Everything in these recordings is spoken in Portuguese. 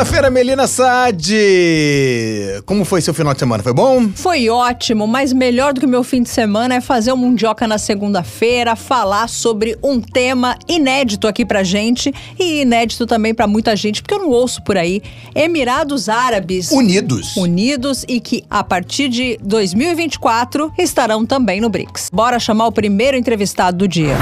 Segunda-feira, Melina Saad. Como foi seu final de semana? Foi bom? Foi ótimo, mas melhor do que o meu fim de semana é fazer o Mundioca na segunda-feira, falar sobre um tema inédito aqui pra gente e inédito também pra muita gente, porque eu não ouço por aí. Emirados Árabes Unidos. Unidos e que a partir de 2024 estarão também no BRICS. Bora chamar o primeiro entrevistado do dia.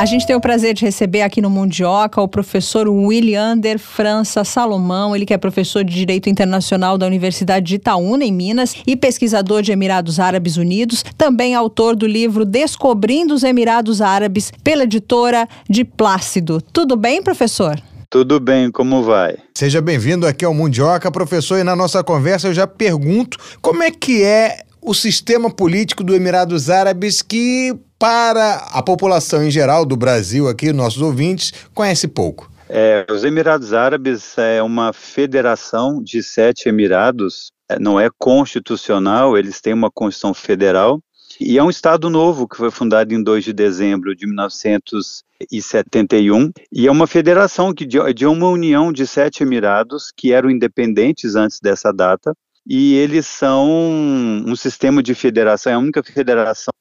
A gente tem o prazer de receber aqui no Mundioca o professor Williander França Salomão, ele que é professor de Direito Internacional da Universidade de Itaúna, em Minas, e pesquisador de Emirados Árabes Unidos, também autor do livro Descobrindo os Emirados Árabes, pela editora de Plácido. Tudo bem, professor? Tudo bem, como vai? Seja bem-vindo aqui ao Mundioca, professor, e na nossa conversa eu já pergunto como é que é o sistema político do Emirados Árabes que para a população em geral do Brasil aqui, nossos ouvintes, conhece pouco. É, os Emirados Árabes é uma federação de sete Emirados, é, não é constitucional, eles têm uma Constituição Federal, e é um Estado novo que foi fundado em 2 de dezembro de 1971, e é uma federação que, de, de uma união de sete Emirados que eram independentes antes dessa data, e eles são um sistema de federação, é a única federação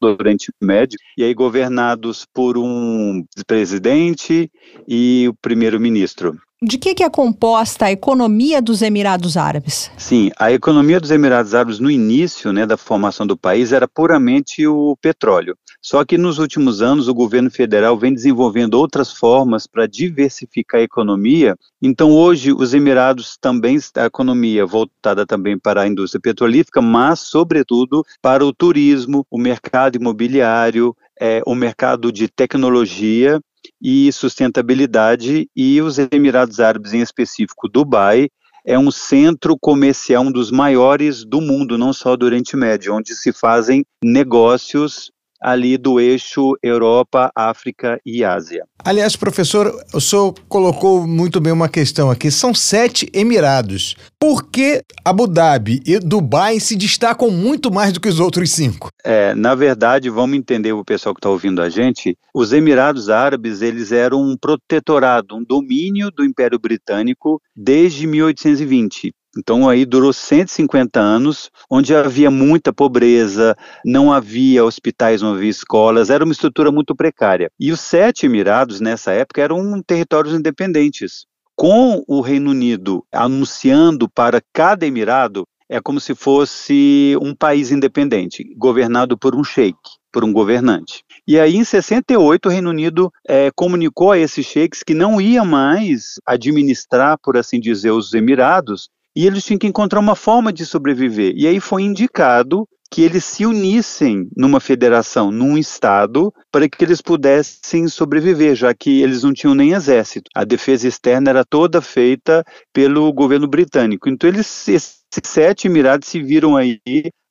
do Oriente Médio, e aí governados por um presidente e o primeiro-ministro. De que, que é composta a economia dos Emirados Árabes? Sim, a economia dos Emirados Árabes no início né, da formação do país era puramente o petróleo. Só que nos últimos anos o governo federal vem desenvolvendo outras formas para diversificar a economia. Então hoje os Emirados também, a economia voltada também para a indústria petrolífica, mas sobretudo para o turismo, o mercado imobiliário, é, o mercado de tecnologia e sustentabilidade, e os Emirados Árabes, em específico Dubai, é um centro comercial, um dos maiores do mundo, não só do Oriente Médio, onde se fazem negócios ali do eixo Europa, África e Ásia. Aliás, professor, o senhor colocou muito bem uma questão aqui. São sete Emirados. Por que Abu Dhabi e Dubai se destacam muito mais do que os outros cinco? É, na verdade, vamos entender o pessoal que está ouvindo a gente. Os Emirados Árabes eles eram um protetorado, um domínio do Império Britânico desde 1820. Então aí durou 150 anos, onde havia muita pobreza, não havia hospitais, não havia escolas, era uma estrutura muito precária. E os sete Emirados nessa época eram territórios independentes. Com o Reino Unido anunciando para cada emirado, é como se fosse um país independente, governado por um sheik, por um governante. E aí, em 68, o Reino Unido é, comunicou a esses sheiks que não ia mais administrar, por assim dizer, os Emirados, e eles tinham que encontrar uma forma de sobreviver. E aí foi indicado que eles se unissem numa federação, num estado, para que eles pudessem sobreviver, já que eles não tinham nem exército. A defesa externa era toda feita pelo governo britânico. Então eles, esses sete emirados se viram aí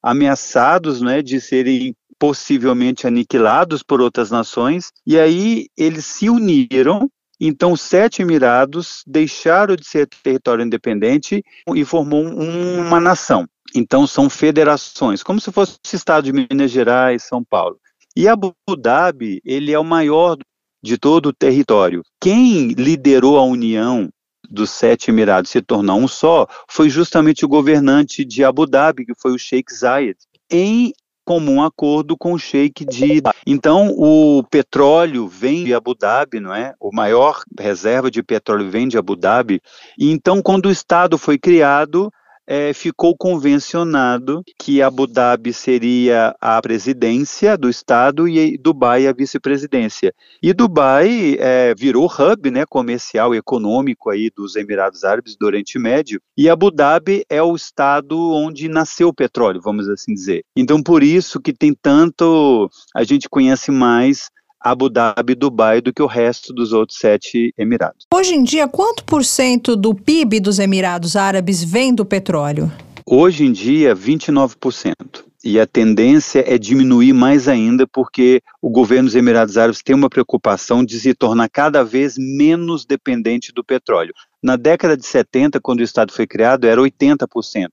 ameaçados, né, de serem possivelmente aniquilados por outras nações, e aí eles se uniram então, os sete Emirados deixaram de ser território independente e formou um, uma nação. Então, são federações, como se fosse o estado de Minas Gerais, São Paulo. E Abu Dhabi, ele é o maior de todo o território. Quem liderou a união dos sete Emirados se tornar um só foi justamente o governante de Abu Dhabi, que foi o Sheikh Zayed, em comum acordo com o Sheik de. Então, o petróleo vem de Abu Dhabi, não é? O maior reserva de petróleo vem de Abu Dhabi. E então, quando o Estado foi criado, é, ficou convencionado que Abu Dhabi seria a presidência do Estado e Dubai a vice-presidência. E Dubai é, virou hub né, comercial e econômico aí dos Emirados Árabes do Oriente Médio, e Abu Dhabi é o estado onde nasceu o petróleo, vamos assim dizer. Então, por isso que tem tanto, a gente conhece mais Abu Dhabi e Dubai do que o resto dos outros sete Emirados. Hoje em dia, quanto por cento do PIB dos Emirados Árabes vem do petróleo? Hoje em dia, 29%. E a tendência é diminuir mais ainda, porque o governo dos Emirados Árabes tem uma preocupação de se tornar cada vez menos dependente do petróleo. Na década de 70, quando o Estado foi criado, era 80%,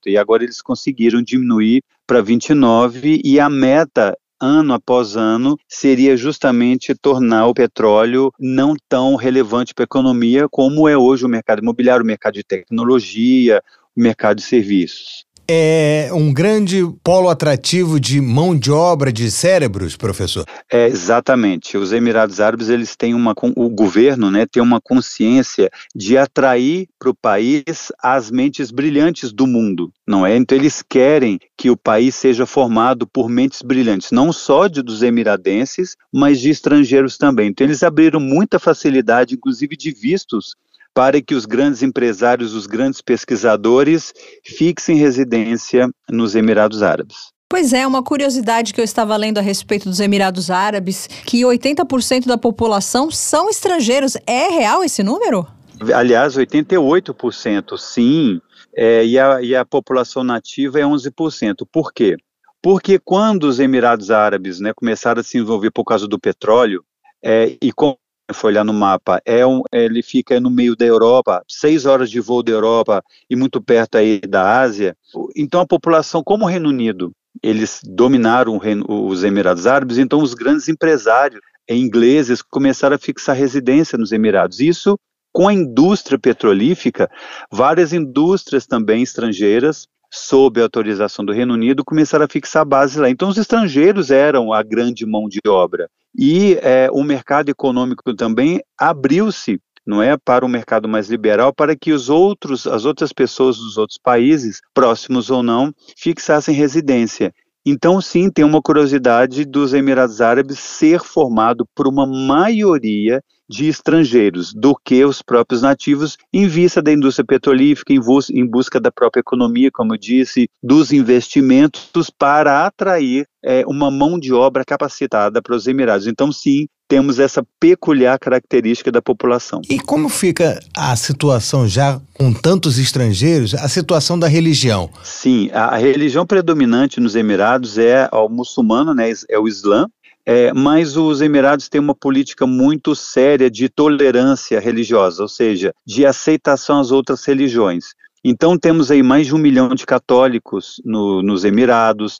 e agora eles conseguiram diminuir para 29 e a meta ano após ano, seria justamente tornar o petróleo não tão relevante para a economia como é hoje o mercado imobiliário, o mercado de tecnologia, o mercado de serviços é um grande polo atrativo de mão de obra de cérebros, professor? É, exatamente. Os Emirados Árabes, eles têm uma, o governo, né, tem uma consciência de atrair para o país as mentes brilhantes do mundo, não é? Então eles querem que o país seja formado por mentes brilhantes, não só de, dos emiradenses, mas de estrangeiros também. Então eles abriram muita facilidade, inclusive de vistos para que os grandes empresários, os grandes pesquisadores fixem residência nos Emirados Árabes. Pois é, uma curiosidade que eu estava lendo a respeito dos Emirados Árabes, que 80% da população são estrangeiros. É real esse número? Aliás, 88% sim, é, e, a, e a população nativa é 11%. Por quê? Porque quando os Emirados Árabes né, começaram a se envolver por causa do petróleo, é, e com foi olhar no mapa, é um, ele fica no meio da Europa, seis horas de voo da Europa e muito perto aí da Ásia. Então a população, como o Reino Unido, eles dominaram os Emirados Árabes, então os grandes empresários ingleses começaram a fixar residência nos Emirados. Isso com a indústria petrolífica, várias indústrias também estrangeiras sob a autorização do Reino Unido, começaram a fixar base lá. Então, os estrangeiros eram a grande mão de obra. E é, o mercado econômico também abriu-se não é para um mercado mais liberal para que os outros as outras pessoas dos outros países próximos ou não fixassem residência então, sim, tem uma curiosidade dos Emirados Árabes ser formado por uma maioria de estrangeiros do que os próprios nativos, em vista da indústria petrolífica, em, em busca da própria economia, como eu disse, dos investimentos para atrair é, uma mão de obra capacitada para os Emirados. Então, sim, temos essa peculiar característica da população. E como fica a situação já com tantos estrangeiros, a situação da religião? Sim, a, religião predominante nos Emirados é o muçulmano, né, é o Islã, é, mas os Emirados têm uma política muito séria de tolerância religiosa, ou seja, de aceitação às outras religiões. Então temos aí mais de um milhão de católicos no, nos Emirados.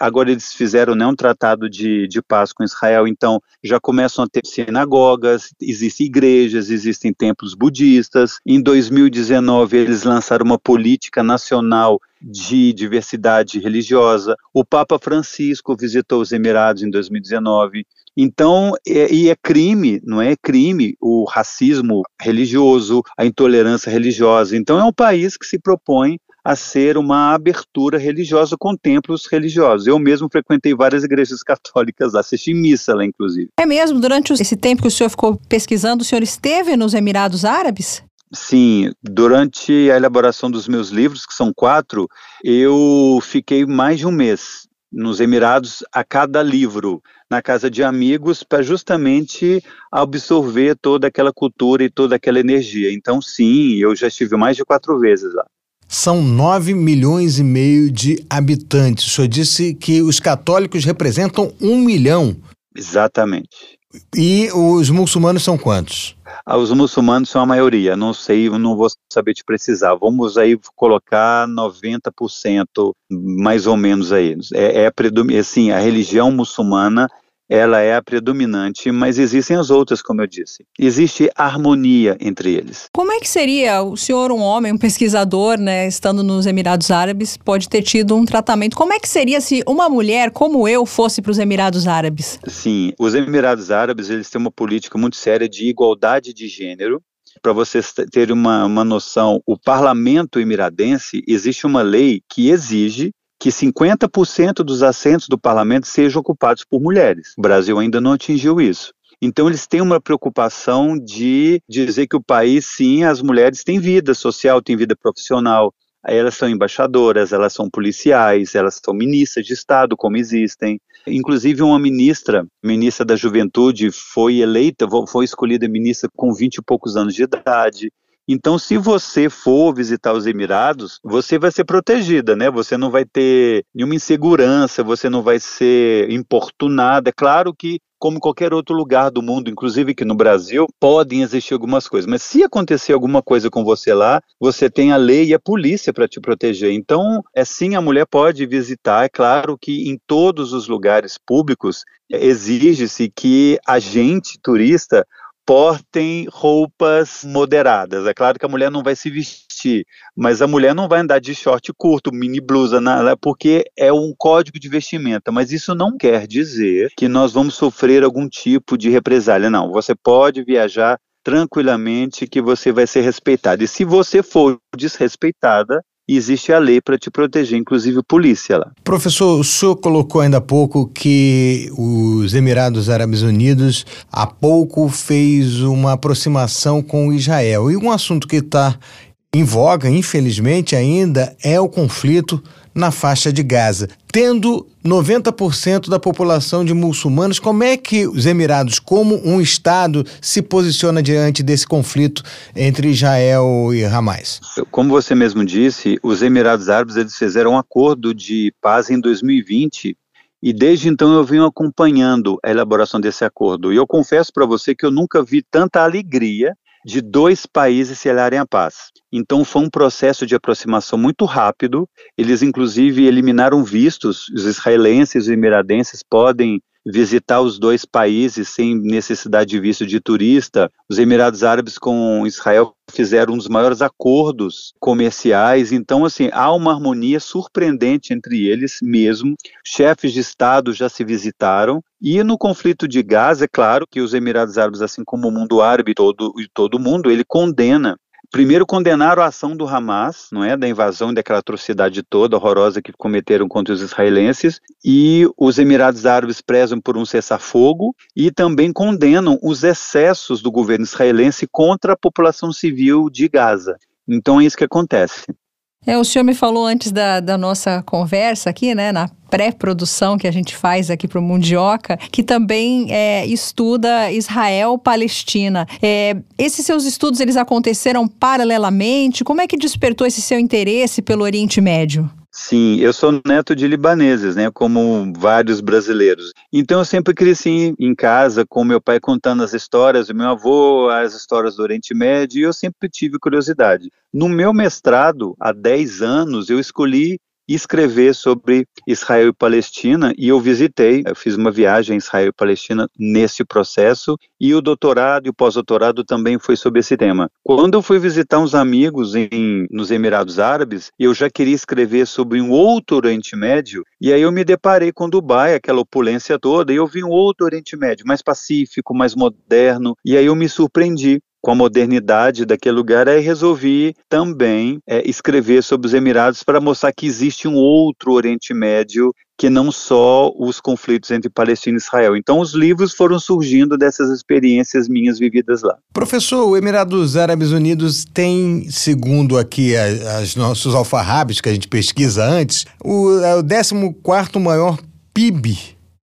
Agora eles fizeram né, um tratado de, de paz com Israel, então já começam a ter sinagogas, existem igrejas, existem templos budistas. Em 2019 eles lançaram uma política nacional de diversidade religiosa. O Papa Francisco visitou os Emirados em 2019. Então, é, e é crime, não é crime o racismo religioso, a intolerância religiosa. Então, é um país que se propõe a ser uma abertura religiosa com templos religiosos. Eu mesmo frequentei várias igrejas católicas, assisti missa lá, inclusive. É mesmo? Durante esse tempo que o senhor ficou pesquisando, o senhor esteve nos Emirados Árabes? Sim, durante a elaboração dos meus livros, que são quatro, eu fiquei mais de um mês nos Emirados a cada livro, na casa de amigos, para justamente absorver toda aquela cultura e toda aquela energia. Então, sim, eu já estive mais de quatro vezes lá. São 9 milhões e meio de habitantes. O senhor disse que os católicos representam um milhão. Exatamente. E os muçulmanos são quantos? Ah, os muçulmanos são a maioria, não sei, não vou saber te precisar. Vamos aí colocar 90% mais ou menos aí. É, é assim, a religião muçulmana ela é a predominante, mas existem as outras, como eu disse. Existe harmonia entre eles. Como é que seria o senhor, um homem, um pesquisador, né, estando nos Emirados Árabes, pode ter tido um tratamento? Como é que seria se uma mulher como eu fosse para os Emirados Árabes? Sim, os Emirados Árabes eles têm uma política muito séria de igualdade de gênero. Para vocês terem uma, uma noção, o parlamento emiradense existe uma lei que exige que 50% dos assentos do parlamento sejam ocupados por mulheres. O Brasil ainda não atingiu isso. Então, eles têm uma preocupação de dizer que o país, sim, as mulheres têm vida social, têm vida profissional. Elas são embaixadoras, elas são policiais, elas são ministras de Estado, como existem. Inclusive, uma ministra, ministra da Juventude, foi eleita, foi escolhida ministra com 20 e poucos anos de idade. Então, se você for visitar os Emirados, você vai ser protegida, né? Você não vai ter nenhuma insegurança, você não vai ser importunada. É claro que como qualquer outro lugar do mundo, inclusive aqui no Brasil, podem existir algumas coisas. Mas se acontecer alguma coisa com você lá, você tem a lei e a polícia para te proteger. Então, é sim, a mulher pode visitar. É claro que em todos os lugares públicos exige-se que a gente turista portem roupas moderadas. É claro que a mulher não vai se vestir, mas a mulher não vai andar de short curto, mini blusa, nada, porque é um código de vestimenta. Mas isso não quer dizer que nós vamos sofrer algum tipo de represália. Não, você pode viajar tranquilamente que você vai ser respeitada. E se você for desrespeitada, existe a lei para te proteger, inclusive polícia lá. Professor, o senhor colocou ainda há pouco que os Emirados Árabes Unidos há pouco fez uma aproximação com Israel. E um assunto que está em voga, infelizmente ainda, é o conflito na faixa de Gaza. Tendo 90% da população de muçulmanos, como é que os Emirados, como um Estado, se posiciona diante desse conflito entre Israel e Hamas? Como você mesmo disse, os Emirados Árabes eles fizeram um acordo de paz em 2020 e desde então eu venho acompanhando a elaboração desse acordo. E eu confesso para você que eu nunca vi tanta alegria de dois países selarem a paz. Então foi um processo de aproximação muito rápido. Eles inclusive eliminaram vistos. Os israelenses e os emiradenses podem visitar os dois países sem necessidade de visto de turista. Os Emirados Árabes com Israel fizeram um dos maiores acordos comerciais, então assim, há uma harmonia surpreendente entre eles mesmo. Chefes de estado já se visitaram e no conflito de Gaza, é claro que os Emirados Árabes, assim como o mundo árabe todo e todo mundo, ele condena Primeiro condenaram a ação do Hamas, não é, da invasão e daquela atrocidade toda horrorosa que cometeram contra os israelenses, e os Emirados Árabes prezam por um cessar-fogo e também condenam os excessos do governo israelense contra a população civil de Gaza. Então é isso que acontece. É, o senhor me falou antes da, da nossa conversa aqui, né, na pré-produção que a gente faz aqui para o Mundioca, que também é, estuda Israel-Palestina. É, esses seus estudos, eles aconteceram paralelamente? Como é que despertou esse seu interesse pelo Oriente Médio? Sim, eu sou neto de libaneses, né, como vários brasileiros. Então eu sempre cresci em casa com meu pai contando as histórias do meu avô, as histórias do Oriente Médio, e eu sempre tive curiosidade. No meu mestrado, há 10 anos, eu escolhi escrever sobre Israel e Palestina e eu visitei, eu fiz uma viagem a Israel e Palestina nesse processo e o doutorado e o pós-doutorado também foi sobre esse tema. Quando eu fui visitar uns amigos em, nos Emirados Árabes, eu já queria escrever sobre um outro Oriente Médio e aí eu me deparei com Dubai, aquela opulência toda, e eu vi um outro Oriente Médio, mais pacífico, mais moderno, e aí eu me surpreendi com a modernidade daquele lugar, aí resolvi também é, escrever sobre os Emirados para mostrar que existe um outro Oriente Médio que não só os conflitos entre Palestina e Israel. Então, os livros foram surgindo dessas experiências minhas vividas lá. Professor, o Emirados Árabes Unidos tem, segundo aqui os nossos alfarrabes que a gente pesquisa antes, o, é o 14 maior PIB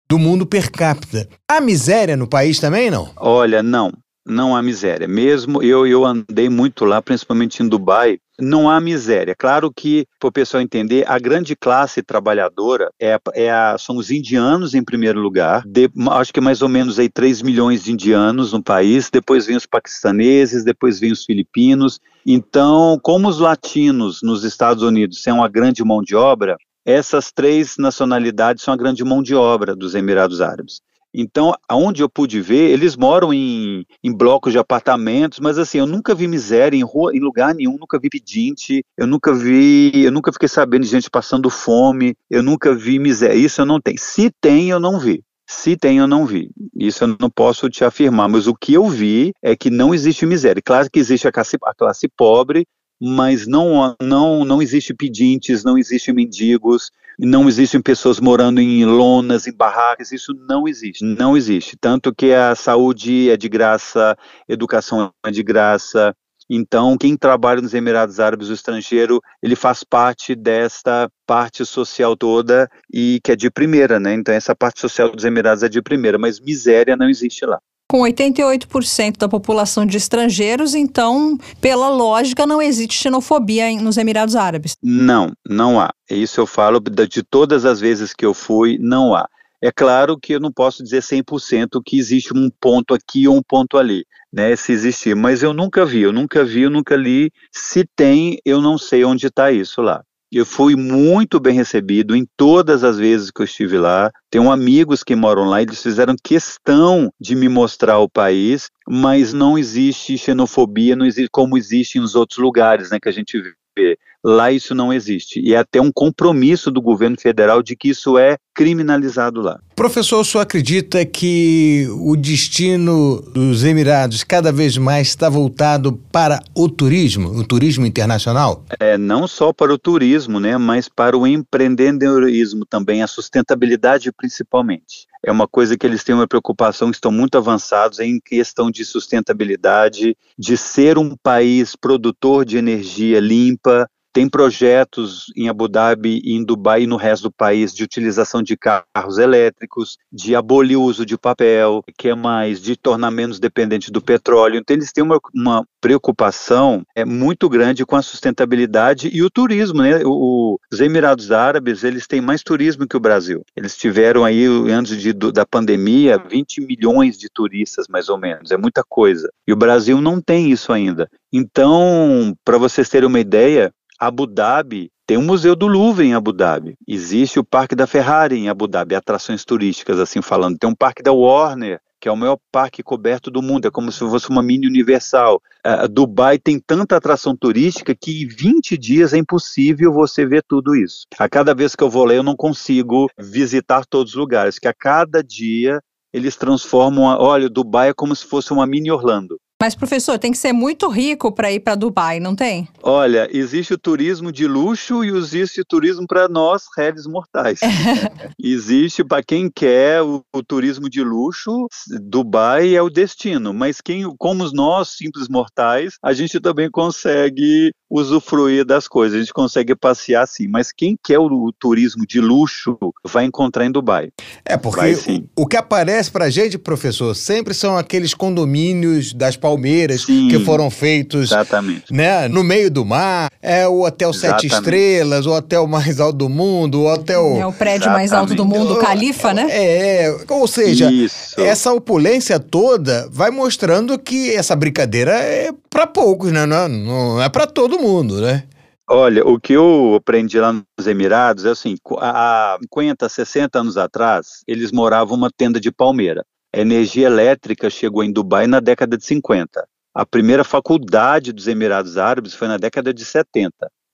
do mundo per capita. Há miséria no país também, não? Olha, não não há miséria. Mesmo eu, eu andei muito lá, principalmente em Dubai, não há miséria. Claro que, para o pessoal entender, a grande classe trabalhadora é, é a, são os indianos em primeiro lugar, de, acho que mais ou menos aí 3 milhões de indianos no país, depois vem os paquistaneses, depois vem os filipinos. Então, como os latinos nos Estados Unidos são uma grande mão de obra, essas três nacionalidades são a grande mão de obra dos Emirados Árabes. Então, aonde eu pude ver, eles moram em, em blocos de apartamentos, mas assim, eu nunca vi miséria em rua, em lugar nenhum, nunca vi pedinte, eu nunca vi, eu nunca fiquei sabendo de gente passando fome, eu nunca vi miséria. Isso eu não tenho. Se tem, eu não vi. Se tem, eu não vi. Isso eu não posso te afirmar, mas o que eu vi é que não existe miséria. Claro que existe a classe, a classe pobre, mas não, não, não existe pedintes, não existe mendigos, não existem pessoas morando em lonas, em barracas, isso não existe, não existe. Tanto que a saúde é de graça, educação é de graça. Então, quem trabalha nos Emirados Árabes, o estrangeiro, ele faz parte desta parte social toda e que é de primeira, né? Então, essa parte social dos Emirados é de primeira, mas miséria não existe lá. Com 88% da população de estrangeiros, então, pela lógica, não existe xenofobia nos Emirados Árabes. Não, não há. Isso eu falo de todas as vezes que eu fui, não há. É claro que eu não posso dizer 100% que existe um ponto aqui ou um ponto ali, né, se existir, mas eu nunca vi, eu nunca vi, eu nunca li. Se tem, eu não sei onde está isso lá. Eu fui muito bem recebido em todas as vezes que eu estive lá. Tenho amigos que moram lá, eles fizeram questão de me mostrar o país, mas não existe xenofobia, não existe como existe nos outros lugares, né, que a gente vê. Lá isso não existe. E é até um compromisso do governo federal de que isso é criminalizado lá. Professor, o senhor acredita que o destino dos Emirados cada vez mais está voltado para o turismo, o turismo internacional? É, não só para o turismo, né, mas para o empreendedorismo também, a sustentabilidade principalmente. É uma coisa que eles têm uma preocupação, estão muito avançados em questão de sustentabilidade, de ser um país produtor de energia limpa, tem projetos em Abu Dhabi, em Dubai e no resto do país de utilização de carros elétricos, de abolir o uso de papel, que é mais de tornar menos dependente do petróleo. Então eles têm uma, uma preocupação é muito grande com a sustentabilidade e o turismo, né? O, os Emirados Árabes eles têm mais turismo que o Brasil. Eles tiveram aí antes de, da pandemia 20 milhões de turistas mais ou menos. É muita coisa. E o Brasil não tem isso ainda. Então, para vocês terem uma ideia, Abu Dhabi tem o Museu do Louvre em Abu Dhabi. Existe o Parque da Ferrari em Abu Dhabi, atrações turísticas, assim falando. Tem um Parque da Warner, que é o maior parque coberto do mundo, é como se fosse uma mini universal. Uh, Dubai tem tanta atração turística que em 20 dias é impossível você ver tudo isso. A cada vez que eu vou lá, eu não consigo visitar todos os lugares, que a cada dia eles transformam, olha, Dubai é como se fosse uma mini Orlando. Mas, professor, tem que ser muito rico para ir para Dubai, não tem? Olha, existe o turismo de luxo e existe o turismo para nós, réis mortais. existe para quem quer o, o, turismo de luxo, Dubai é o destino, mas quem, como nós, simples mortais, a gente também consegue usufruir das coisas, a gente consegue passear sim, mas quem quer o, o turismo de luxo vai encontrar em Dubai. É, porque vai, o, o que aparece para a gente, professor, sempre são aqueles condomínios das Palmeiras, Sim, que foram feitos exatamente. Né, no meio do mar. É o Hotel exatamente. Sete Estrelas, o hotel mais alto do mundo, o hotel. É o prédio exatamente. mais alto do mundo, o Califa, né? É, ou seja, Isso. essa opulência toda vai mostrando que essa brincadeira é para poucos, né? Não, não é para todo mundo, né? Olha, o que eu aprendi lá nos Emirados é assim, há 50, 60 anos atrás, eles moravam uma tenda de palmeira. A energia elétrica chegou em Dubai na década de 50. A primeira faculdade dos Emirados Árabes foi na década de 70.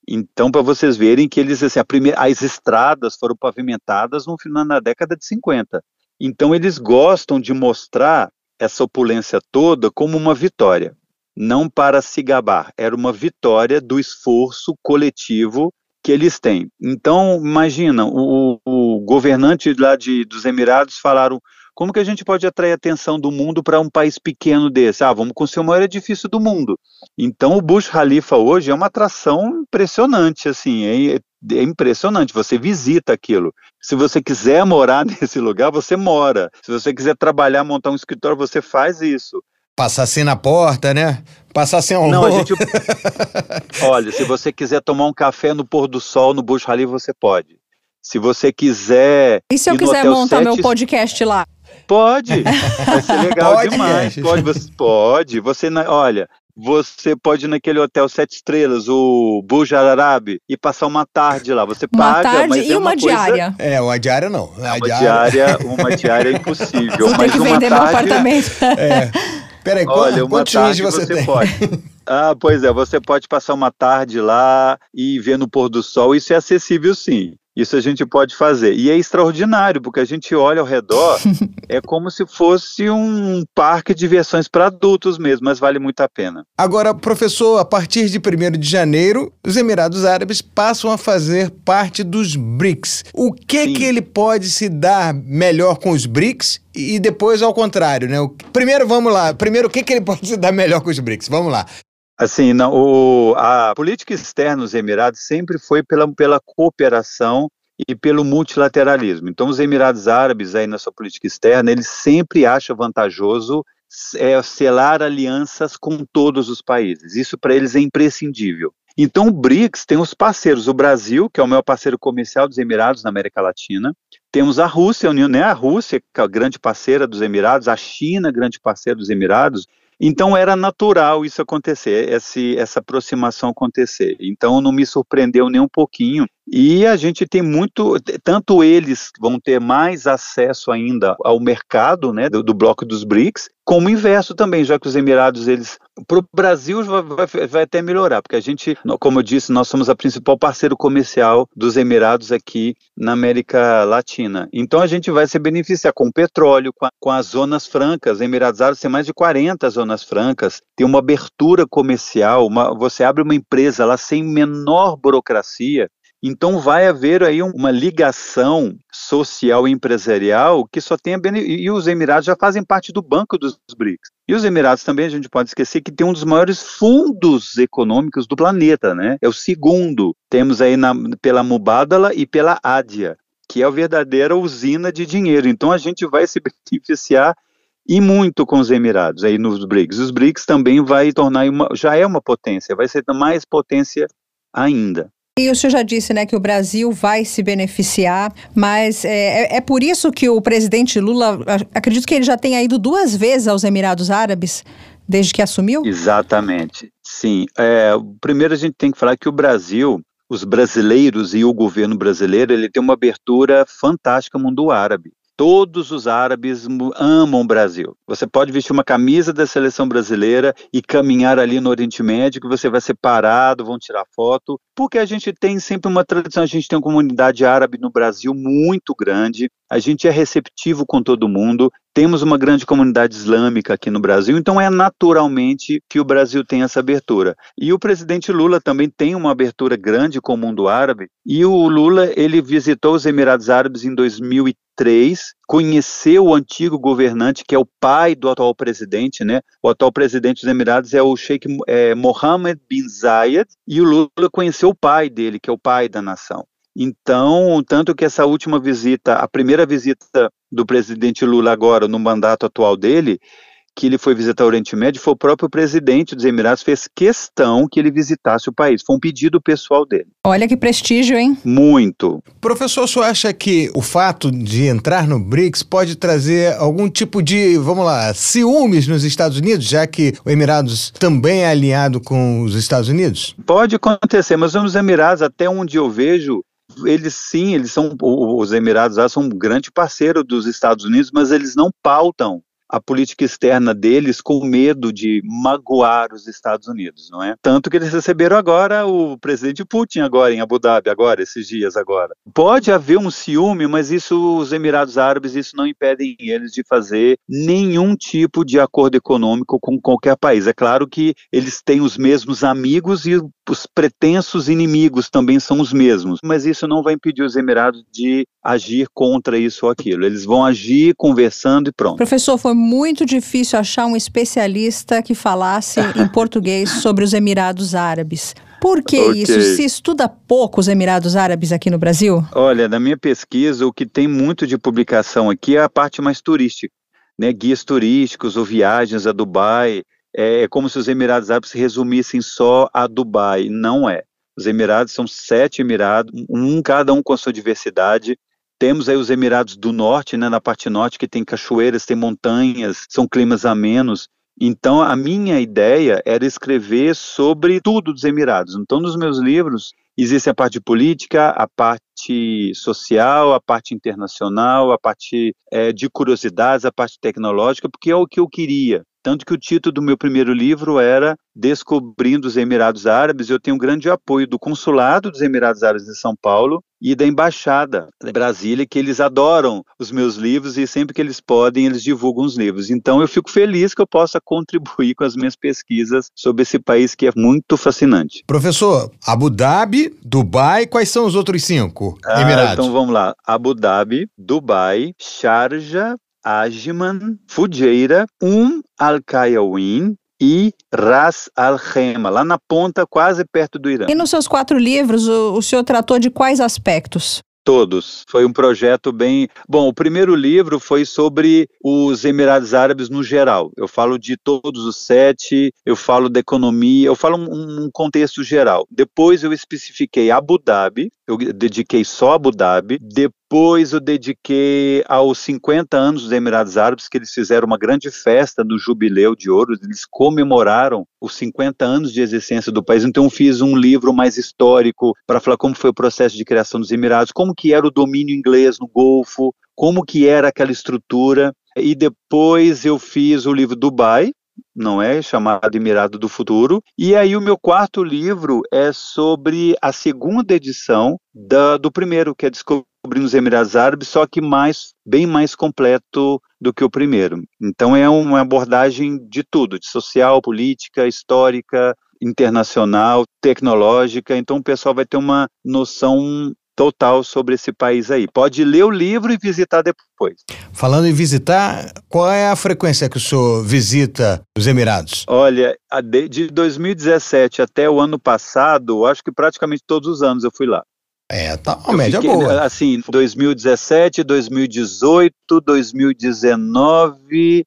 Então, para vocês verem que eles, assim, primeira, as estradas foram pavimentadas no final na década de 50. Então, eles gostam de mostrar essa opulência toda como uma vitória, não para se gabar, era uma vitória do esforço coletivo que eles têm. Então, imagina, o, o governante lá de, dos Emirados falaram como que a gente pode atrair a atenção do mundo para um país pequeno desse? Ah, vamos construir o maior edifício do mundo. Então, o Burj Khalifa hoje é uma atração impressionante, assim, é, é impressionante. Você visita aquilo. Se você quiser morar nesse lugar, você mora. Se você quiser trabalhar, montar um escritório, você faz isso. Passar sem na porta, né? Passar sem um Não, a gente... Olha, se você quiser tomar um café no pôr do sol no Burj Khalifa, você pode. Se você quiser. E se eu quiser montar meu podcast lá? Pode, vai ser legal pode, demais. Pode, você pode. Você, olha, você pode ir naquele hotel sete estrelas, o Burj Al Arab, e passar uma tarde lá. Você uma paga, tarde mas e é uma, uma diária. É, uma diária não. uma diária... diária... uma diária é impossível. Você mas tem que vender tarde... meu apartamento. É. Peraí, Olha, uma tarde você, você pode. Ah, pois é, você pode passar uma tarde lá e ver no pôr do sol, isso é acessível sim. Isso a gente pode fazer. E é extraordinário, porque a gente olha ao redor, é como se fosse um parque de diversões para adultos mesmo, mas vale muito a pena. Agora, professor, a partir de 1 de janeiro, os Emirados Árabes passam a fazer parte dos BRICS. O que Sim. que ele pode se dar melhor com os BRICS e depois ao contrário, né? Primeiro, vamos lá. Primeiro, o que, que ele pode se dar melhor com os BRICS? Vamos lá. Assim, não, o, a política externa dos Emirados sempre foi pela, pela cooperação e pelo multilateralismo. Então, os Emirados Árabes, aí na sua política externa, eles sempre acham vantajoso é, selar alianças com todos os países. Isso para eles é imprescindível. Então, o BRICS tem os parceiros, o Brasil, que é o maior parceiro comercial dos Emirados na América Latina, temos a Rússia, a União, né, a Rússia, que é a grande parceira dos Emirados, a China, grande parceira dos Emirados, então era natural isso acontecer, esse, essa aproximação acontecer. Então não me surpreendeu nem um pouquinho. E a gente tem muito, tanto eles vão ter mais acesso ainda ao mercado né, do, do bloco dos BRICS, como o inverso também, já que os Emirados, eles. Para o Brasil vai, vai, vai, até melhorar, porque a gente, como eu disse, nós somos a principal parceiro comercial dos Emirados aqui na América Latina. Então a gente vai se beneficiar com o petróleo, com, a, com as zonas francas. Os Emirados Árabes têm mais de 40 zonas francas, tem uma abertura comercial, uma, você abre uma empresa lá sem menor burocracia, então vai haver aí uma ligação social e empresarial que só tem e os Emirados já fazem parte do banco dos BRICS. E os Emirados também a gente pode esquecer que tem um dos maiores fundos econômicos do planeta, né? É o segundo. Temos aí na, pela Mubadala e pela Ádia, que é a verdadeira usina de dinheiro. Então a gente vai se beneficiar e muito com os Emirados aí nos BRICS. Os BRICS também vai tornar uma, já é uma potência, vai ser mais potência ainda. E o senhor já disse né, que o Brasil vai se beneficiar, mas é, é, é, por isso que o presidente Lula, acredito que ele já tenha ido duas vezes aos Emirados Árabes desde que assumiu? Exatamente, sim. É, primeiro a gente tem que falar que o Brasil, os brasileiros e o governo brasileiro, ele tem uma abertura fantástica ao mundo árabe. Todos os árabes amam o Brasil. Você pode vestir uma camisa da seleção brasileira e caminhar ali no Oriente Médio, que você vai ser parado, vão tirar foto, porque a gente tem sempre uma tradição, a gente tem uma comunidade árabe no Brasil muito grande, a gente é receptivo com todo mundo, temos uma grande comunidade islâmica aqui no Brasil, então é naturalmente que o Brasil tem essa abertura. E o presidente Lula também tem uma abertura grande com o mundo árabe, e o Lula, ele visitou os Emirados Árabes em 2013, 2003, conheceu o antigo governante, que é o pai do atual presidente, né? O atual presidente dos Emirados é o Sheikh é, Mohammed bin Zayed, e o Lula conheceu o pai dele, que é o pai da nação. Então, tanto que essa última visita, a primeira visita do presidente Lula agora, no mandato atual dele, que ele foi visitar o Oriente Médio, foi o próprio presidente dos Emirados fez questão que ele visitasse o país. Foi um pedido pessoal dele. Olha que prestígio, hein? Muito. Professor, o senhor acha que o fato de entrar no BRICS pode trazer algum tipo de, vamos lá, ciúmes nos Estados Unidos, já que o Emirados também é alinhado com os Estados Unidos? Pode acontecer, mas os Emirados, até onde eu vejo, eles sim, eles são os Emirados são um grande parceiro dos Estados Unidos, mas eles não pautam a política externa deles com medo de magoar os Estados Unidos, não é? Tanto que eles receberam agora o presidente Putin agora em Abu Dhabi, agora, esses dias agora. Pode haver um ciúme, mas isso, os Emirados Árabes, isso não impede eles de fazer nenhum tipo de acordo econômico com qualquer país. É claro que eles têm os mesmos amigos e os pretensos inimigos também são os mesmos, mas isso não vai impedir os Emirados de agir contra isso ou aquilo. Eles vão agir conversando e pronto. Professor, foi muito difícil achar um especialista que falasse em português sobre os Emirados Árabes. Por que okay. isso? Se estuda pouco os Emirados Árabes aqui no Brasil? Olha, na minha pesquisa, o que tem muito de publicação aqui é a parte mais turística. Né, guias turísticos ou viagens a Dubai, é, é como se os Emirados Árabes se resumissem só a Dubai. Não é. Os Emirados são sete Emirados, um cada um com a sua diversidade. Temos aí os Emirados do Norte, né, na parte norte, que tem cachoeiras, tem montanhas, são climas amenos. Então, a minha ideia era escrever sobre tudo dos Emirados. Então, nos meus livros, existe a parte política, a parte social, a parte internacional, a parte é, de curiosidades, a parte tecnológica, porque é o que eu queria. Tanto que o título do meu primeiro livro era Descobrindo os Emirados Árabes. Eu tenho um grande apoio do Consulado dos Emirados Árabes de São Paulo e da Embaixada de Brasília, que eles adoram os meus livros e sempre que eles podem, eles divulgam os livros. Então eu fico feliz que eu possa contribuir com as minhas pesquisas sobre esse país que é muito fascinante. Professor, Abu Dhabi, Dubai, quais são os outros cinco ah, Emirados? Então vamos lá. Abu Dhabi, Dubai, Sharjah, Ajman, Fujairah, Um Al-Qayawin e Ras Al-Khema, lá na ponta, quase perto do Irã. E nos seus quatro livros, o, o senhor tratou de quais aspectos? Todos. Foi um projeto bem. Bom, o primeiro livro foi sobre os Emirados Árabes no geral. Eu falo de todos os sete, eu falo da economia, eu falo um, um contexto geral. Depois eu especifiquei Abu Dhabi, eu dediquei só Abu Dhabi. Depois eu dediquei aos 50 anos dos Emirados Árabes, que eles fizeram uma grande festa do Jubileu de Ouro, eles comemoraram os 50 anos de existência do país. Então fiz um livro mais histórico para falar como foi o processo de criação dos Emirados, como que era o domínio inglês no Golfo, como que era aquela estrutura. E depois eu fiz o livro Dubai, não é? Chamado Emirado do Futuro. E aí o meu quarto livro é sobre a segunda edição da, do primeiro, que é Descobrindo os Emirados Árabes, só que mais, bem mais completo do que o primeiro. Então é uma abordagem de tudo, de social, política, histórica, internacional, tecnológica. Então o pessoal vai ter uma noção total sobre esse país aí. Pode ler o livro e visitar depois. Falando em visitar, qual é a frequência que o senhor visita os Emirados? Olha, de 2017 até o ano passado, acho que praticamente todos os anos eu fui lá. É, tá uma eu média fiquei, boa. Assim, 2017, 2018, 2019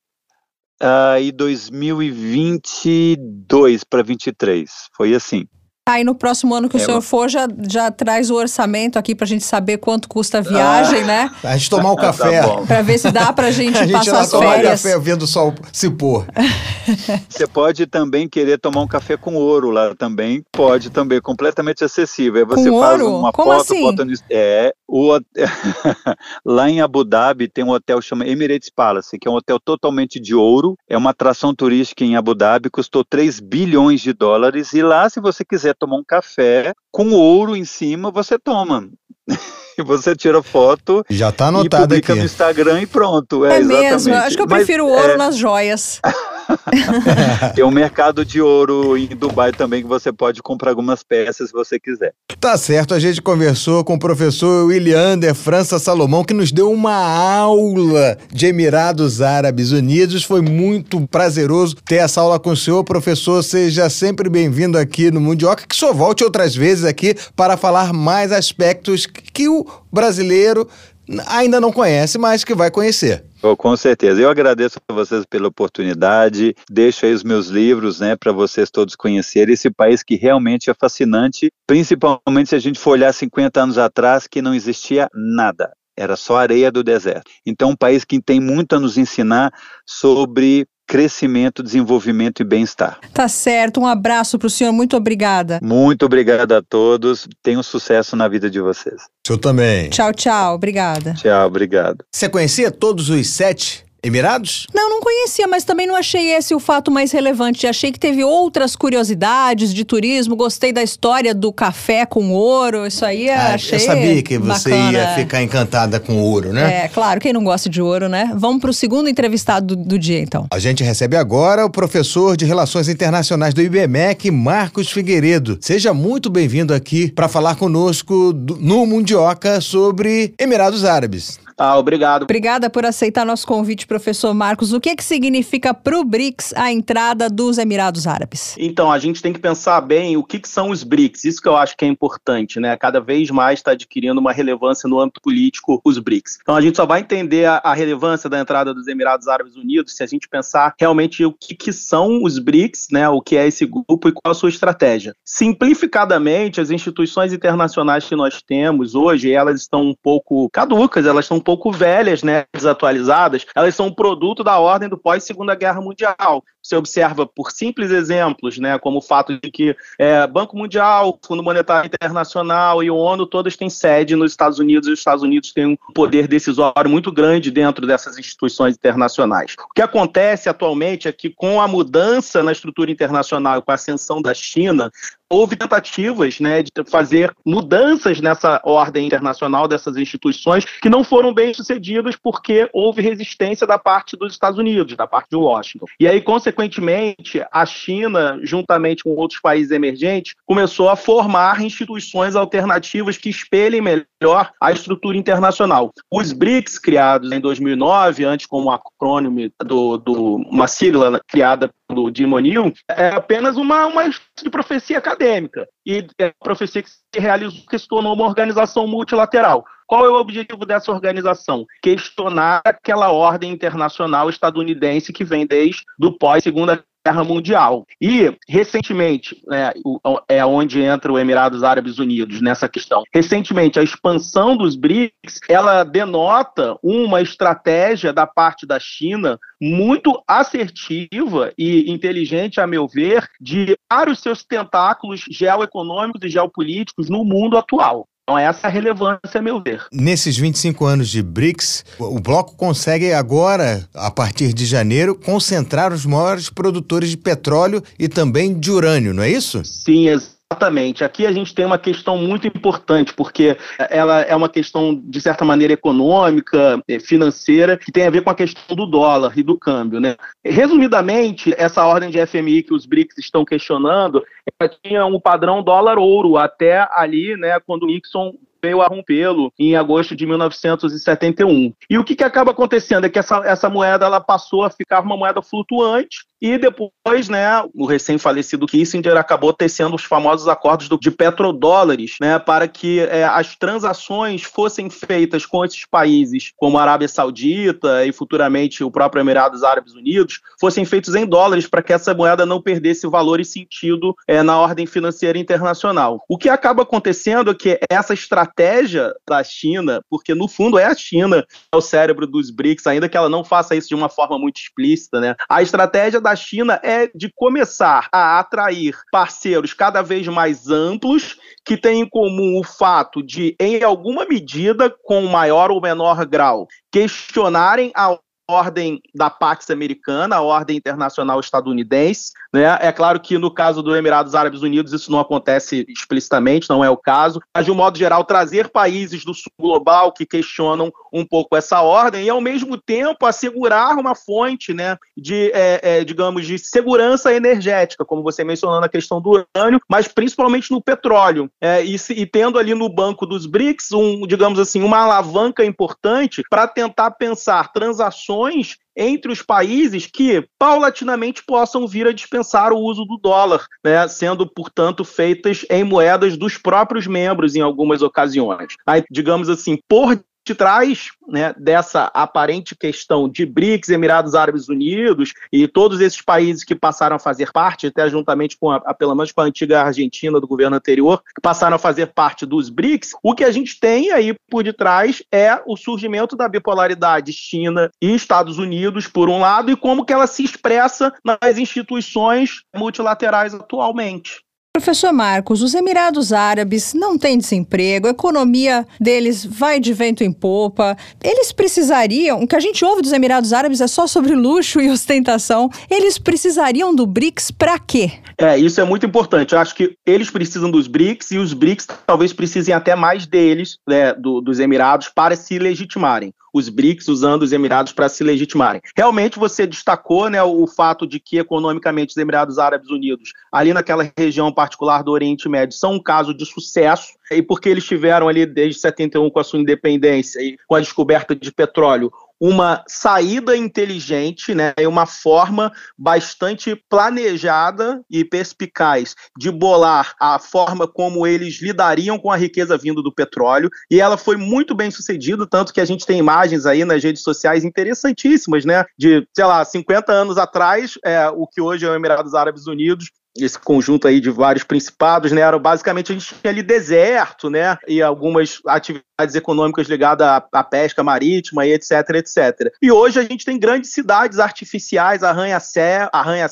uh, e 2022 para 23. Foi assim. Aí no próximo ano que o é, senhor for, já, já traz o orçamento aqui pra gente saber quanto custa a viagem, ah, né? A gente tomar um tá café. tá pra ver se dá pra gente, a gente passar as férias. café vendo o sol se pôr. Você pode também querer tomar um café com ouro lá também. Pode também, completamente acessível. Aí você com faz ouro? uma Como foto, assim? bota no. É, o, lá em Abu Dhabi tem um hotel chama Emirates Palace, que é um hotel totalmente de ouro. É uma atração turística em Abu Dhabi, custou 3 bilhões de dólares. E lá, se você quiser tomar um café com ouro em cima, você toma. e você tira foto Já tá anotado e publica aqui. no Instagram e pronto. É, é mesmo, acho que eu prefiro Mas, ouro é... nas joias. Tem um mercado de ouro em Dubai também que você pode comprar algumas peças se você quiser. Tá certo, a gente conversou com o professor Williander França Salomão, que nos deu uma aula de Emirados Árabes Unidos. Foi muito prazeroso ter essa aula com o senhor, professor. Seja sempre bem-vindo aqui no Mundioca, que só volte outras vezes aqui para falar mais aspectos que o brasileiro ainda não conhece, mas que vai conhecer. Oh, com certeza. Eu agradeço a vocês pela oportunidade. Deixo aí os meus livros, né, para vocês todos conhecerem esse país que realmente é fascinante, principalmente se a gente for olhar 50 anos atrás, que não existia nada. Era só areia do deserto. Então, um país que tem muito a nos ensinar sobre crescimento, desenvolvimento e bem-estar. Tá certo. Um abraço para o senhor. Muito obrigada. Muito obrigado a todos. Tenham sucesso na vida de vocês. Eu também. Tchau, tchau. Obrigada. Tchau, obrigado. Você conhecia todos os sete Emirados? Não, não conhecia, mas também não achei esse o fato mais relevante. Achei que teve outras curiosidades de turismo. Gostei da história do café com ouro. Isso aí ah, achei. Eu sabia que você bacana. ia ficar encantada com ouro, né? É, claro, quem não gosta de ouro, né? Vamos para o segundo entrevistado do, do, dia, então. A gente recebe agora o professor de Relações Internacionais do IBMEC, Marcos Figueiredo. Seja muito bem-vindo aqui para falar conosco do, no Mundioca sobre Emirados Árabes. Ah, obrigado. Obrigada por aceitar nosso convite, professor Marcos. O que, que significa para o BRICS a entrada dos Emirados Árabes? Então, a gente tem que pensar bem o que, que são os BRICS. Isso que eu acho que é importante, né? Cada vez mais está adquirindo uma relevância no âmbito político os BRICS. Então, a gente só vai entender a, a, relevância da entrada dos Emirados Árabes Unidos se a gente pensar realmente o que, que são os BRICS, né? O que é esse grupo e qual a sua estratégia. Simplificadamente, as instituições internacionais que nós temos hoje, elas estão um pouco caducas, elas estão pouco velhas, né, desatualizadas, elas são um produto da ordem do pós-Segunda Guerra Mundial. Você observa por simples exemplos, né, como o fato de que é, Banco Mundial, Fundo Monetário Internacional e ONU todas têm sede nos Estados Unidos e os Estados Unidos têm um poder decisório muito grande dentro dessas instituições internacionais. O que acontece atualmente é que com a mudança na estrutura internacional e com a ascensão da China, houve tentativas né, de fazer mudanças nessa ordem internacional dessas instituições que não foram bem sucedidas porque houve resistência da parte dos Estados Unidos, da parte de Washington. E aí, consequentemente, a China, juntamente com outros países emergentes, começou a formar instituições alternativas que espelhem melhor a estrutura internacional. Os BRICS, criados em 2009, antes como acrônimo do, do uma sigla criada pelo Jim O'Neill, é apenas uma, uma de profecia acadêmica. E é a profecia que se realizou que se tornou uma organização multilateral. Qual é o objetivo dessa organização? Questionar aquela ordem internacional estadunidense que vem desde do pós-segunda Guerra Mundial. E, recentemente, né, é onde entra o Emirados Árabes Unidos nessa questão. Recentemente, a expansão dos BRICS, ela denota uma estratégia da parte da China muito assertiva e inteligente, a meu ver, de dar os seus tentáculos geoeconômicos e geopolíticos no mundo atual. Então, essa é a relevância, a meu ver. Nesses 25 anos de BRICS, o bloco consegue agora, a partir de janeiro, concentrar os maiores produtores de petróleo e também de urânio, não é isso? Sim, exatamente. Exatamente. Aqui a gente tem uma questão muito importante, porque ela é uma questão, de certa maneira, econômica, eh, financeira, que tem a ver com a questão do dólar e do câmbio. Né? Resumidamente, essa ordem de FMI que os BRICS estão questionando, ela tinha um padrão dólar-ouro até ali, né, quando Nixon veio a rompê-lo em agosto de 1971. E o que, que acaba acontecendo é que essa, essa moeda ela passou a ficar uma moeda flutuante e depois, né, o recém-falecido Kissinger acabou tecendo os famosos acordos do, de petrodólares, né, para que é, as transações fossem feitas com esses países, como a Arábia Saudita e futuramente o próprio Emirados Árabes Unidos, fossem feitos em dólares para que essa moeda não perdesse valor e sentido é, na ordem financeira internacional. O que acaba acontecendo é que essa estratégia da China, porque no fundo é a China, é o cérebro dos BRICS, ainda que ela não faça isso de uma forma muito explícita, né, a estratégia da China é de começar a atrair parceiros cada vez mais amplos, que têm em comum o fato de, em alguma medida, com maior ou menor grau, questionarem a ordem da Pax americana, a ordem internacional estadunidense. Né? É claro que no caso do Emirados Árabes Unidos isso não acontece explicitamente, não é o caso, mas de um modo geral trazer países do sul global que questionam um pouco essa ordem e ao mesmo tempo assegurar uma fonte, né, de, é, é, digamos, de segurança energética, como você mencionou na questão do urânio, mas principalmente no petróleo, é, e, se, e tendo ali no banco dos BRICS um, digamos assim, uma alavanca importante para tentar pensar transações entre os países que paulatinamente possam vir a dispensar o uso do dólar, né, sendo, portanto, feitas em moedas dos próprios membros em algumas ocasiões. Aí, digamos assim, por trás né, dessa aparente questão de BRICS, Emirados Árabes Unidos e todos esses países que passaram a fazer parte, até juntamente com a, pelo menos com a antiga Argentina do governo anterior, que passaram a fazer parte dos BRICS, o que a gente tem aí por detrás é o surgimento da bipolaridade China e Estados Unidos, por um lado, e como que ela se expressa nas instituições multilaterais atualmente. Professor Marcos, os Emirados Árabes não têm desemprego, a economia deles vai de vento em popa. Eles precisariam, o que a gente ouve dos Emirados Árabes é só sobre luxo e ostentação. Eles precisariam do BRICS para quê? É, isso é muito importante. Eu acho que eles precisam dos BRICS e os BRICS talvez precisem até mais deles, né, do, dos Emirados, para se legitimarem os BRICS usando os Emirados para se legitimarem. Realmente você destacou né, o fato de que economicamente os Emirados Árabes Unidos, ali naquela região particular do Oriente Médio, são um caso de sucesso, e porque eles tiveram ali desde 71 com a sua independência e com a descoberta de petróleo uma saída inteligente, né, uma forma bastante planejada e perspicaz de bolar a forma como eles lidariam com a riqueza vindo do petróleo, e ela foi muito bem sucedida, tanto que a gente tem imagens aí nas redes sociais interessantíssimas, né, de, sei lá, 50 anos atrás, é, o que hoje é o Emirados Árabes Unidos, esse conjunto aí de vários principados, né? Era basicamente a gente tinha ali deserto, né? E algumas atividades econômicas ligadas à, à pesca marítima e etc, etc. E hoje a gente tem grandes cidades artificiais, arranha-céus, arranha